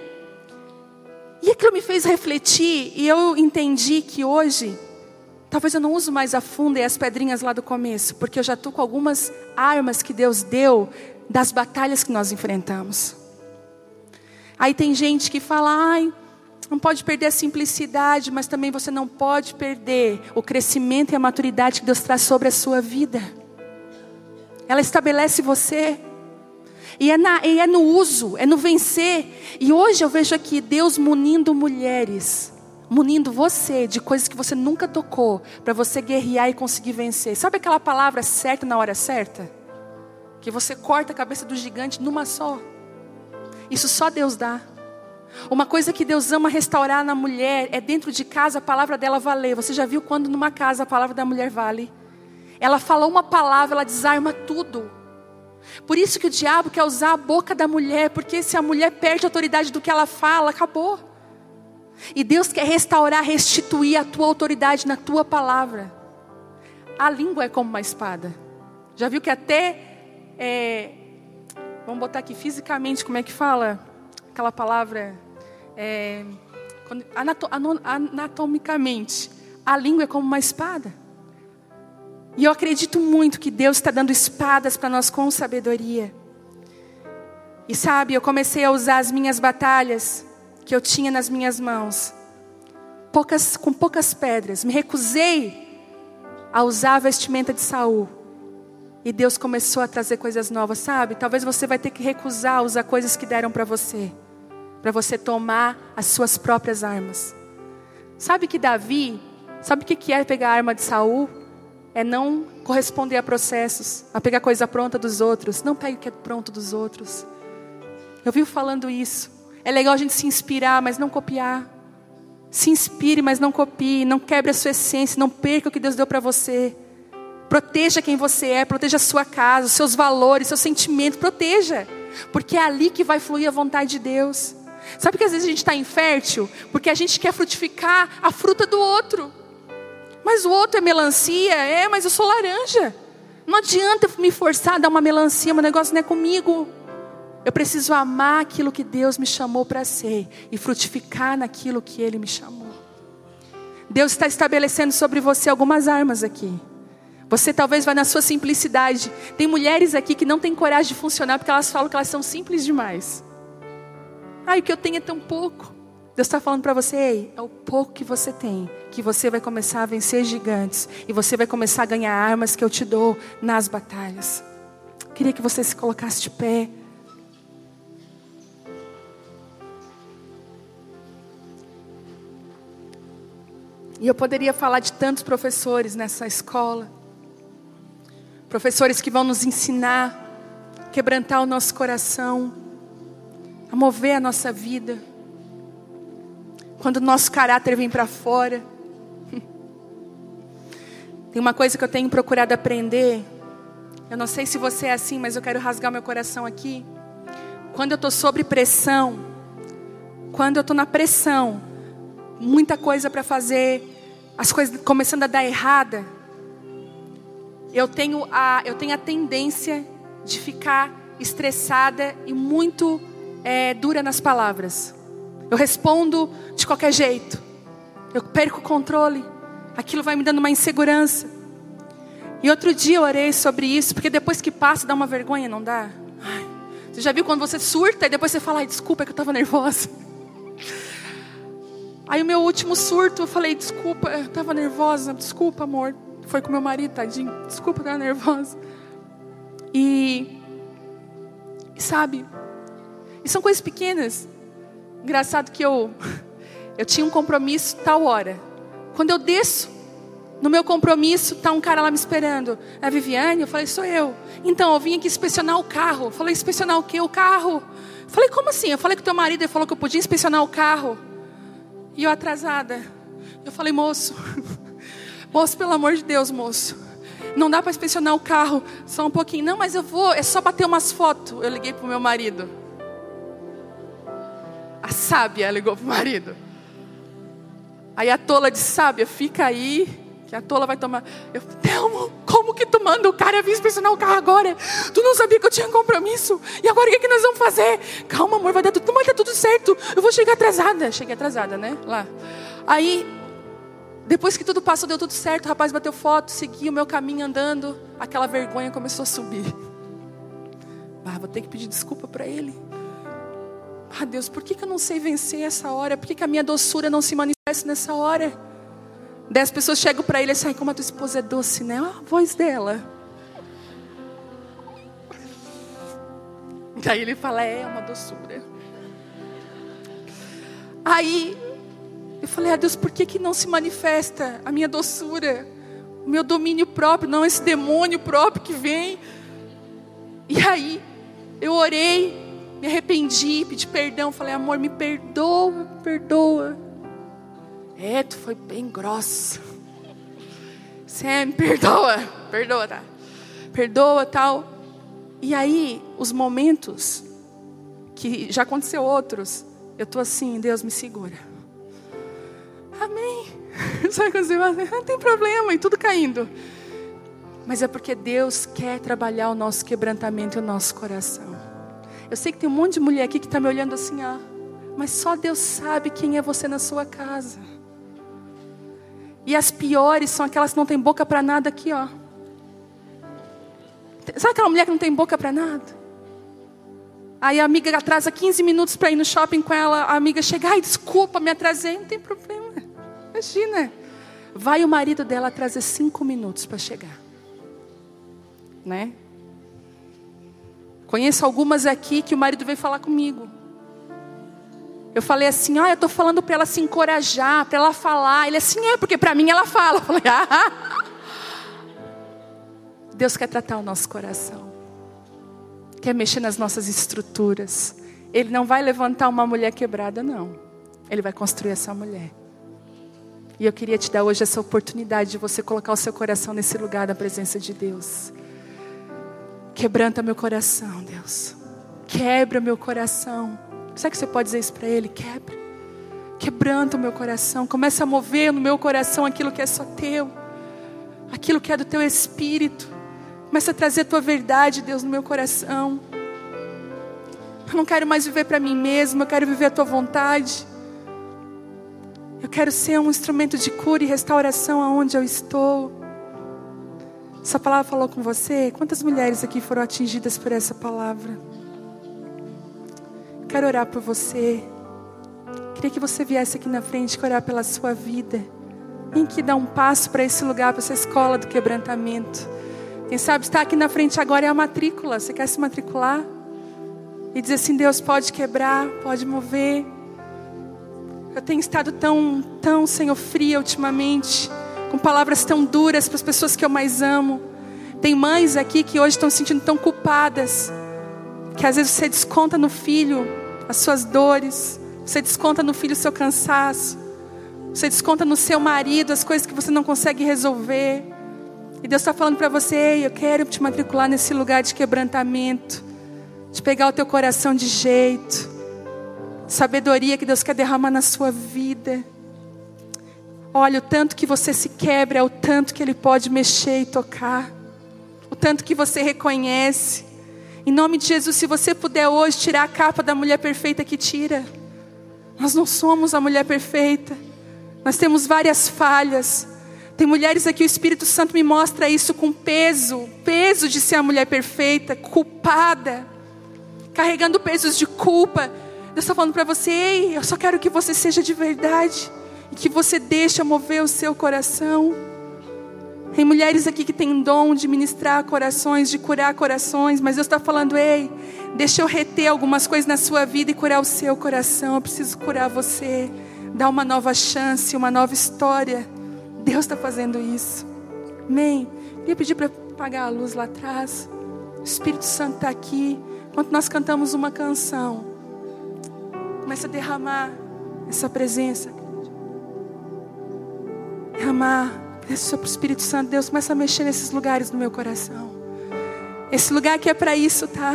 E aquilo me fez refletir. E eu entendi que hoje Talvez eu não use mais a funda e as pedrinhas lá do começo, porque eu já estou com algumas armas que Deus deu das batalhas que nós enfrentamos. Aí tem gente que fala, ai, não pode perder a simplicidade, mas também você não pode perder o crescimento e a maturidade que Deus traz sobre a sua vida. Ela estabelece você. E é, na, e é no uso, é no vencer. E hoje eu vejo aqui Deus munindo mulheres munindo você de coisas que você nunca tocou, para você guerrear e conseguir vencer. Sabe aquela palavra certa na hora certa? Que você corta a cabeça do gigante numa só. Isso só Deus dá. Uma coisa que Deus ama restaurar na mulher é dentro de casa a palavra dela valer. Você já viu quando numa casa a palavra da mulher vale? Ela falou uma palavra, ela desarma tudo. Por isso que o diabo quer usar a boca da mulher, porque se a mulher perde a autoridade do que ela fala, acabou. E Deus quer restaurar, restituir a tua autoridade na tua palavra. A língua é como uma espada. Já viu que até. É, vamos botar aqui fisicamente, como é que fala? Aquela palavra. É, anatomicamente. A língua é como uma espada. E eu acredito muito que Deus está dando espadas para nós com sabedoria. E sabe, eu comecei a usar as minhas batalhas que eu tinha nas minhas mãos, poucas, com poucas pedras, me recusei a usar a vestimenta de Saul. E Deus começou a trazer coisas novas, sabe? Talvez você vai ter que recusar usar coisas que deram para você, para você tomar as suas próprias armas. Sabe que Davi, sabe o que é pegar a arma de Saul? É não corresponder a processos, a pegar coisa pronta dos outros. Não pegue o que é pronto dos outros. Eu vivo falando isso. É legal a gente se inspirar, mas não copiar. Se inspire, mas não copie. Não quebre a sua essência. Não perca o que Deus deu para você. Proteja quem você é. Proteja a sua casa, os seus valores, seus sentimentos. Proteja. Porque é ali que vai fluir a vontade de Deus. Sabe que às vezes a gente está infértil porque a gente quer frutificar a fruta do outro. Mas o outro é melancia, é, mas eu sou laranja. Não adianta me forçar a dar uma melancia, meu negócio não é comigo. Eu preciso amar aquilo que Deus me chamou para ser e frutificar naquilo que Ele me chamou. Deus está estabelecendo sobre você algumas armas aqui. Você talvez vá na sua simplicidade. Tem mulheres aqui que não têm coragem de funcionar porque elas falam que elas são simples demais. Ai, o que eu tenho é tão pouco. Deus está falando para você, ei, é o pouco que você tem, que você vai começar a vencer gigantes e você vai começar a ganhar armas que eu te dou nas batalhas. Queria que você se colocasse de pé. E eu poderia falar de tantos professores nessa escola. Professores que vão nos ensinar, quebrantar o nosso coração, a mover a nossa vida. Quando o nosso caráter vem para fora. Tem uma coisa que eu tenho procurado aprender. Eu não sei se você é assim, mas eu quero rasgar meu coração aqui. Quando eu estou sob pressão, quando eu estou na pressão, muita coisa para fazer, as coisas começando a dar errada, eu tenho a, eu tenho a tendência de ficar estressada e muito é, dura nas palavras. Eu respondo de qualquer jeito. Eu perco o controle. Aquilo vai me dando uma insegurança. E outro dia eu orei sobre isso, porque depois que passa dá uma vergonha, não dá? Ai, você já viu quando você surta e depois você fala, ai, desculpa, é que eu estava nervosa. Aí o meu último surto, eu falei, desculpa, eu estava nervosa, desculpa, amor. Foi com meu marido, tadinho. Desculpa, eu estava nervosa. E, sabe, e são coisas pequenas. Engraçado que eu, eu tinha um compromisso tal hora. Quando eu desço no meu compromisso, tá um cara lá me esperando. É a Viviane? Eu falei, sou eu. Então, eu vim aqui inspecionar o carro. Eu falei, inspecionar o quê? O carro. Eu falei, como assim? Eu falei com teu marido, falou que eu podia inspecionar o carro. E eu atrasada. Eu falei, moço, moço, pelo amor de Deus, moço. Não dá para inspecionar o carro, só um pouquinho. Não, mas eu vou, é só bater umas fotos. Eu liguei pro meu marido. A sábia ligou pro marido. Aí a tola disse: Sábia, fica aí, que a tola vai tomar. Eu, Telmo, como que tu manda o cara vir inspecionar o carro agora? Tu não sabia que eu tinha um compromisso? E agora o que, que nós vamos fazer? Calma, amor, vai dar tudo, vai dar tudo certo. Eu vou chegar atrasada. Cheguei atrasada, né? Lá. Aí, depois que tudo passou, deu tudo certo. O rapaz bateu foto, segui o meu caminho andando. Aquela vergonha começou a subir. Ah, vou ter que pedir desculpa para ele. Ah, Deus, por que, que eu não sei vencer essa hora? Por que, que a minha doçura não se manifesta nessa hora? Dez pessoas chegam para ele e dizem, como a tua esposa é doce, né? a voz dela. Daí ele fala, é, é uma doçura. Aí eu falei, ah Deus, por que, que não se manifesta a minha doçura? O meu domínio próprio, não esse demônio próprio que vem. E aí eu orei me arrependi, pedi perdão, falei, amor, me perdoa, perdoa. É, tu foi bem grossa. Você me perdoa, perdoa, tá? Perdoa, tal. E aí, os momentos, que já aconteceu outros, eu tô assim, Deus me segura. Amém. Sabe quando você fala, não tem problema, e tudo caindo. Mas é porque Deus quer trabalhar o nosso quebrantamento e o nosso coração. Eu sei que tem um monte de mulher aqui que está me olhando assim, ah, mas só Deus sabe quem é você na sua casa. E as piores são aquelas que não têm boca para nada aqui, ó. Sabe aquela mulher que não tem boca para nada? Aí a amiga atrasa 15 minutos para ir no shopping com ela. A amiga chega, ai, desculpa, me atrasei. Não tem problema. Imagina. Vai o marido dela atrasar cinco minutos para chegar. Né? Conheço algumas aqui que o marido veio falar comigo. Eu falei assim, ah, eu estou falando para ela se encorajar, para ela falar. Ele assim, é, porque para mim ela fala. Eu falei, ah. Deus quer tratar o nosso coração. Quer mexer nas nossas estruturas. Ele não vai levantar uma mulher quebrada, não. Ele vai construir essa mulher. E eu queria te dar hoje essa oportunidade de você colocar o seu coração nesse lugar da presença de Deus. Quebranta meu coração, Deus. Quebra meu coração. Será que você pode dizer isso para Ele? Quebra. Quebranta o meu coração. Começa a mover no meu coração aquilo que é só teu. Aquilo que é do teu espírito. Começa a trazer a tua verdade, Deus, no meu coração. Eu não quero mais viver para mim mesmo, eu quero viver a tua vontade. Eu quero ser um instrumento de cura e restauração aonde eu estou. Essa palavra falou com você? Quantas mulheres aqui foram atingidas por essa palavra? Quero orar por você. Queria que você viesse aqui na frente e orar pela sua vida. Vem que dar um passo para esse lugar, para essa escola do quebrantamento. Quem sabe estar aqui na frente agora é a matrícula. Você quer se matricular? E dizer assim: Deus pode quebrar, pode mover. Eu tenho estado tão, tão, Senhor, fria ultimamente com palavras tão duras para as pessoas que eu mais amo. Tem mães aqui que hoje estão se sentindo tão culpadas, que às vezes você desconta no filho as suas dores, você desconta no filho o seu cansaço, você desconta no seu marido as coisas que você não consegue resolver. E Deus está falando para você: Ei, eu quero te matricular nesse lugar de quebrantamento, de pegar o teu coração de jeito, sabedoria que Deus quer derramar na sua vida. Olha, o tanto que você se quebra é o tanto que Ele pode mexer e tocar. O tanto que você reconhece. Em nome de Jesus, se você puder hoje tirar a capa da mulher perfeita que tira. Nós não somos a mulher perfeita. Nós temos várias falhas. Tem mulheres aqui, o Espírito Santo me mostra isso com peso peso de ser a mulher perfeita, culpada, carregando pesos de culpa. Deus está falando para você: ei, eu só quero que você seja de verdade e que você deixa mover o seu coração. Tem mulheres aqui que têm dom de ministrar corações, de curar corações, mas Deus está falando: ei, deixa eu reter algumas coisas na sua vida e curar o seu coração. Eu preciso curar você, dar uma nova chance, uma nova história. Deus está fazendo isso. Amém. Queria pedir para apagar a luz lá atrás. O Espírito Santo está aqui. Enquanto nós cantamos uma canção, começa a derramar essa presença derramar. Peço para o Espírito Santo, Deus, começa a mexer nesses lugares no meu coração. Esse lugar que é para isso, tá?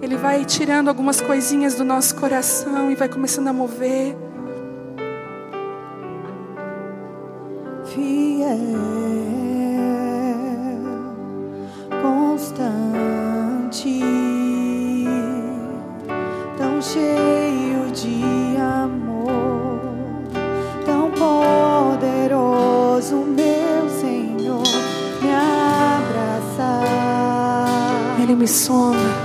Ele vai tirando algumas coisinhas do nosso coração e vai começando a mover. Fiel, me.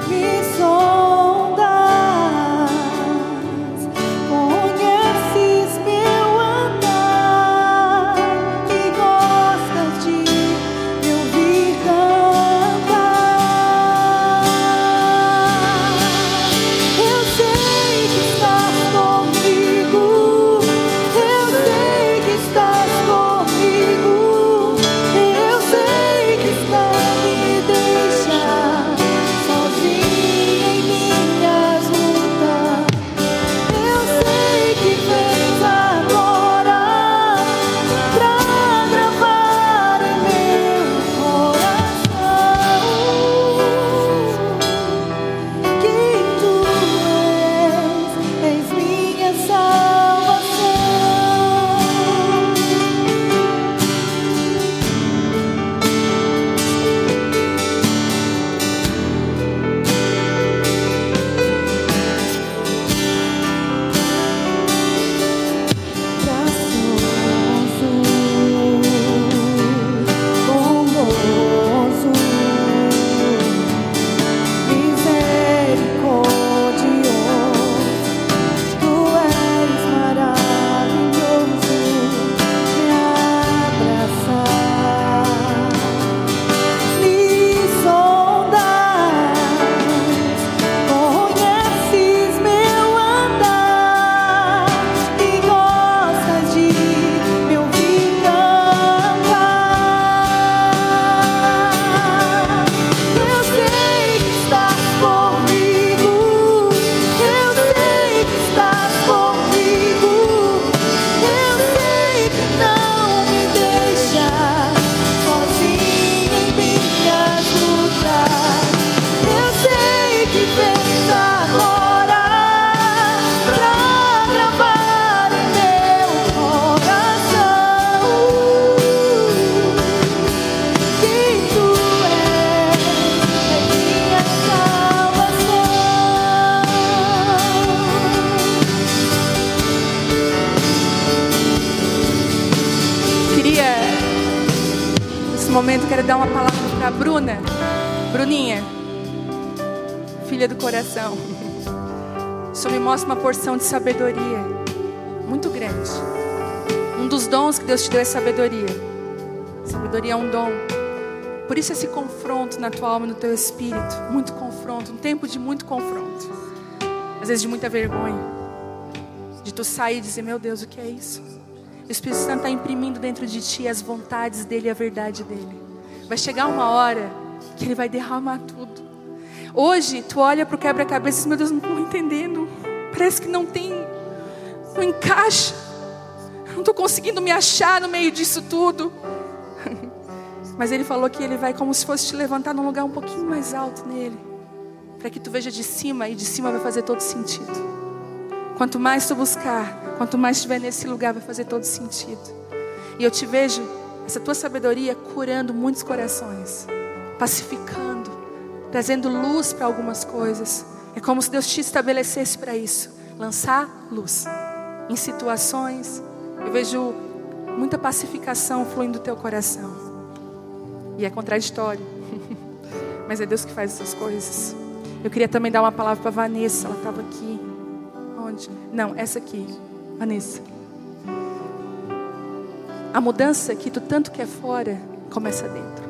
De sabedoria muito grande. Um dos dons que Deus te deu é sabedoria. Sabedoria é um dom. Por isso esse confronto na tua alma, no teu espírito, muito confronto, um tempo de muito confronto. Às vezes de muita vergonha. De tu sair e dizer, meu Deus, o que é isso? O Espírito Santo está imprimindo dentro de ti as vontades dele e a verdade dele. Vai chegar uma hora que ele vai derramar tudo. Hoje, tu olha para o quebra-cabeça e meu Deus, não estou entendendo. Parece que não tem, não encaixa. Não estou conseguindo me achar no meio disso tudo. Mas ele falou que ele vai como se fosse te levantar num lugar um pouquinho mais alto nele. Para que tu veja de cima e de cima vai fazer todo sentido. Quanto mais tu buscar, quanto mais estiver nesse lugar, vai fazer todo sentido. E eu te vejo, essa tua sabedoria, curando muitos corações, pacificando, trazendo luz para algumas coisas. É como se Deus te estabelecesse para isso lançar luz em situações. Eu vejo muita pacificação fluindo do teu coração. E é contraditório, mas é Deus que faz essas coisas. Eu queria também dar uma palavra para Vanessa, ela estava aqui. Onde? Não, essa aqui, Vanessa. A mudança que tu tanto quer fora começa dentro.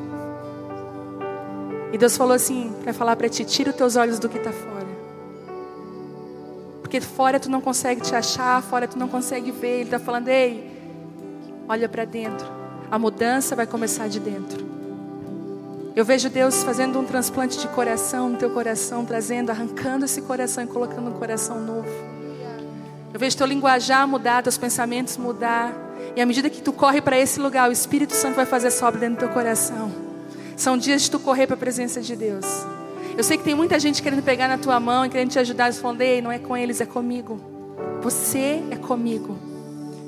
E Deus falou assim, para falar para ti, tira os teus olhos do que está fora. Porque fora tu não consegue te achar, fora tu não consegue ver. Ele está falando, ei, olha para dentro. A mudança vai começar de dentro. Eu vejo Deus fazendo um transplante de coração no teu coração, trazendo, arrancando esse coração e colocando um coração novo. Eu vejo teu linguajar mudar, teus pensamentos mudar. E à medida que tu corre para esse lugar, o Espírito Santo vai fazer essa obra dentro do teu coração. São dias de tu correr para a presença de Deus. Eu sei que tem muita gente querendo pegar na tua mão e querendo te ajudar. Responder, ei, não é com eles, é comigo. Você é comigo.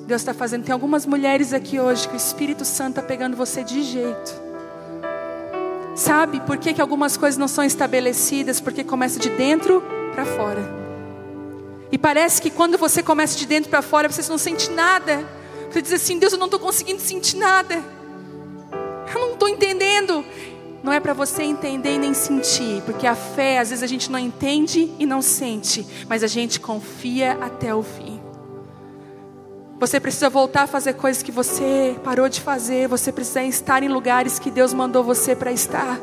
Deus está fazendo. Tem algumas mulheres aqui hoje que o Espírito Santo está pegando você de jeito. Sabe por que, que algumas coisas não são estabelecidas? Porque começa de dentro para fora. E parece que quando você começa de dentro para fora, você não sente nada. Você diz assim: Deus, eu não estou conseguindo sentir nada. Eu não estou entendendo. Não é para você entender e nem sentir, porque a fé, às vezes a gente não entende e não sente, mas a gente confia até o fim. Você precisa voltar a fazer coisas que você parou de fazer, você precisa estar em lugares que Deus mandou você para estar.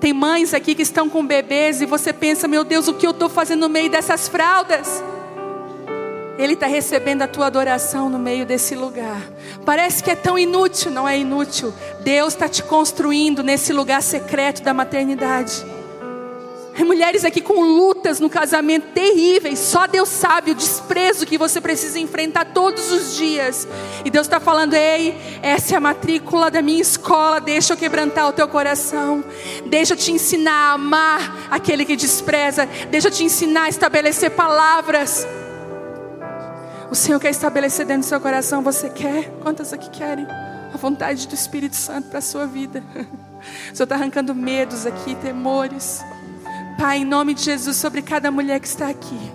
Tem mães aqui que estão com bebês e você pensa, meu Deus, o que eu estou fazendo no meio dessas fraldas? Ele está recebendo a tua adoração no meio desse lugar. Parece que é tão inútil, não é inútil. Deus está te construindo nesse lugar secreto da maternidade. Tem mulheres aqui com lutas no casamento terríveis. Só Deus sabe o desprezo que você precisa enfrentar todos os dias. E Deus está falando: Ei, essa é a matrícula da minha escola. Deixa eu quebrantar o teu coração. Deixa eu te ensinar a amar aquele que despreza. Deixa eu te ensinar a estabelecer palavras. O Senhor quer estabelecer dentro do seu coração. Você quer? Quantas aqui querem? A vontade do Espírito Santo para a sua vida. O Senhor está arrancando medos aqui, temores. Pai, em nome de Jesus, sobre cada mulher que está aqui.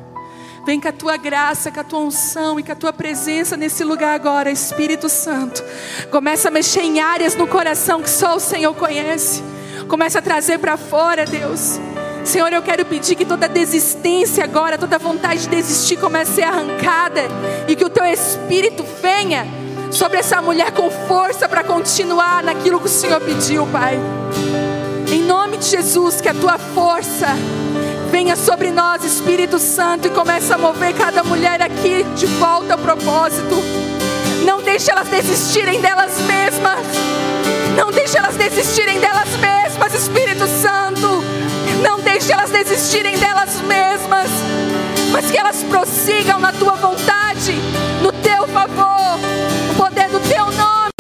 Vem com a tua graça, com a tua unção e com a tua presença nesse lugar agora, Espírito Santo. Começa a mexer em áreas no coração que só o Senhor conhece. Começa a trazer para fora, Deus. Senhor, eu quero pedir que toda desistência agora, toda vontade de desistir comece a ser arrancada e que o teu Espírito venha sobre essa mulher com força para continuar naquilo que o Senhor pediu, Pai. Em nome de Jesus, que a tua força venha sobre nós, Espírito Santo, e comece a mover cada mulher aqui de volta ao propósito. Não deixe elas desistirem delas mesmas. Não deixe elas desistirem delas mesmas, Espírito Santo. Não deixe elas desistirem delas mesmas, mas que elas prossigam na tua vontade, no teu favor, no poder do teu nome.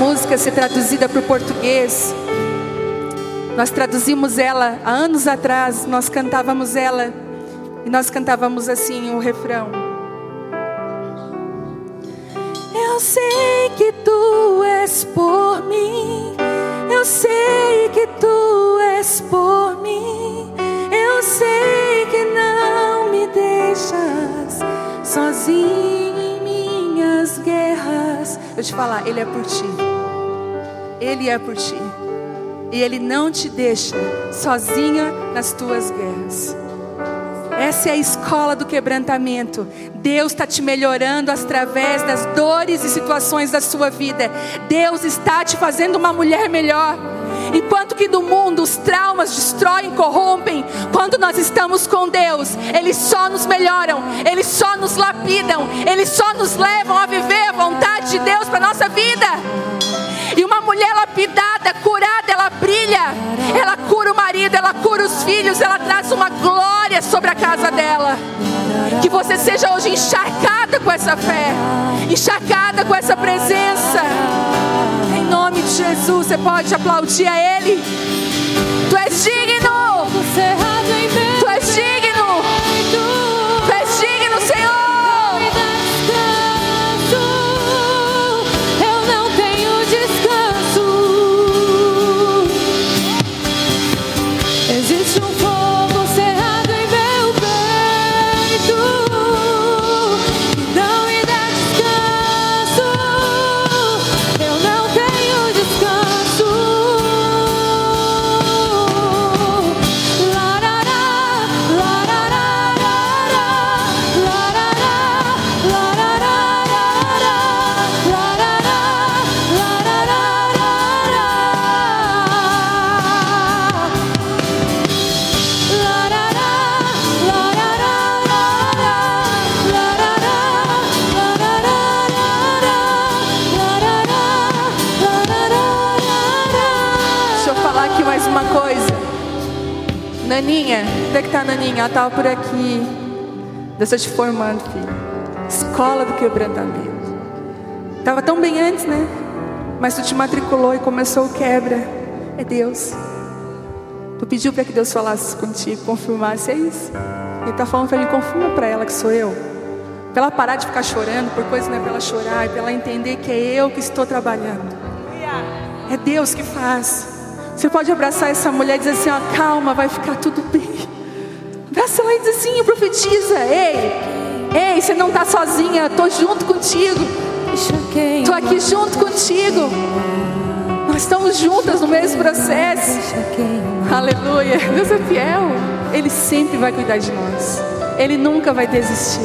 Música ser traduzida para o português, nós traduzimos ela há anos atrás, nós cantávamos ela e nós cantávamos assim o refrão. Eu sei que tu és por mim, eu sei que tu és por mim, eu sei que não me deixas sozinho em minhas guerras. Eu te falar, Ele é por ti, Ele é por ti. E Ele não te deixa sozinha nas tuas guerras. Essa é a escola do quebrantamento. Deus está te melhorando através das dores e situações da sua vida. Deus está te fazendo uma mulher melhor. Enquanto que do mundo os traumas destroem, corrompem, quando nós estamos com Deus, eles só nos melhoram, eles só nos lapidam, eles só nos levam a viver a vontade de Deus para nossa vida. E uma mulher lapidada, curada, ela brilha. Ela cura o marido, ela cura os filhos, ela traz uma glória sobre a casa dela. Que você seja hoje encharcada com essa fé, encharcada com essa presença. Em nome de Jesus, você pode aplaudir a Ele. Tu és digno. Naninha, onde que tá a? Ela estava por aqui. Deus está te formando, filho. Escola do quebrantamento. Estava tão bem antes, né? Mas tu te matriculou e começou o quebra. É Deus. Tu pediu para que Deus falasse contigo, confirmasse, é isso. Ele está falando para mim, confirma para ela que sou eu. Para ela parar de ficar chorando por coisas não é para ela chorar, é para ela entender que é eu que estou trabalhando. É Deus que faz. Você pode abraçar essa mulher e dizer assim: ó, calma, vai ficar tudo bem. Abraça ela e diz assim: profetiza, ei, ei, você não está sozinha, estou junto contigo, estou aqui junto contigo. Nós estamos juntas no mesmo processo. Aleluia. Deus é fiel. Ele sempre vai cuidar de nós. Ele nunca vai desistir.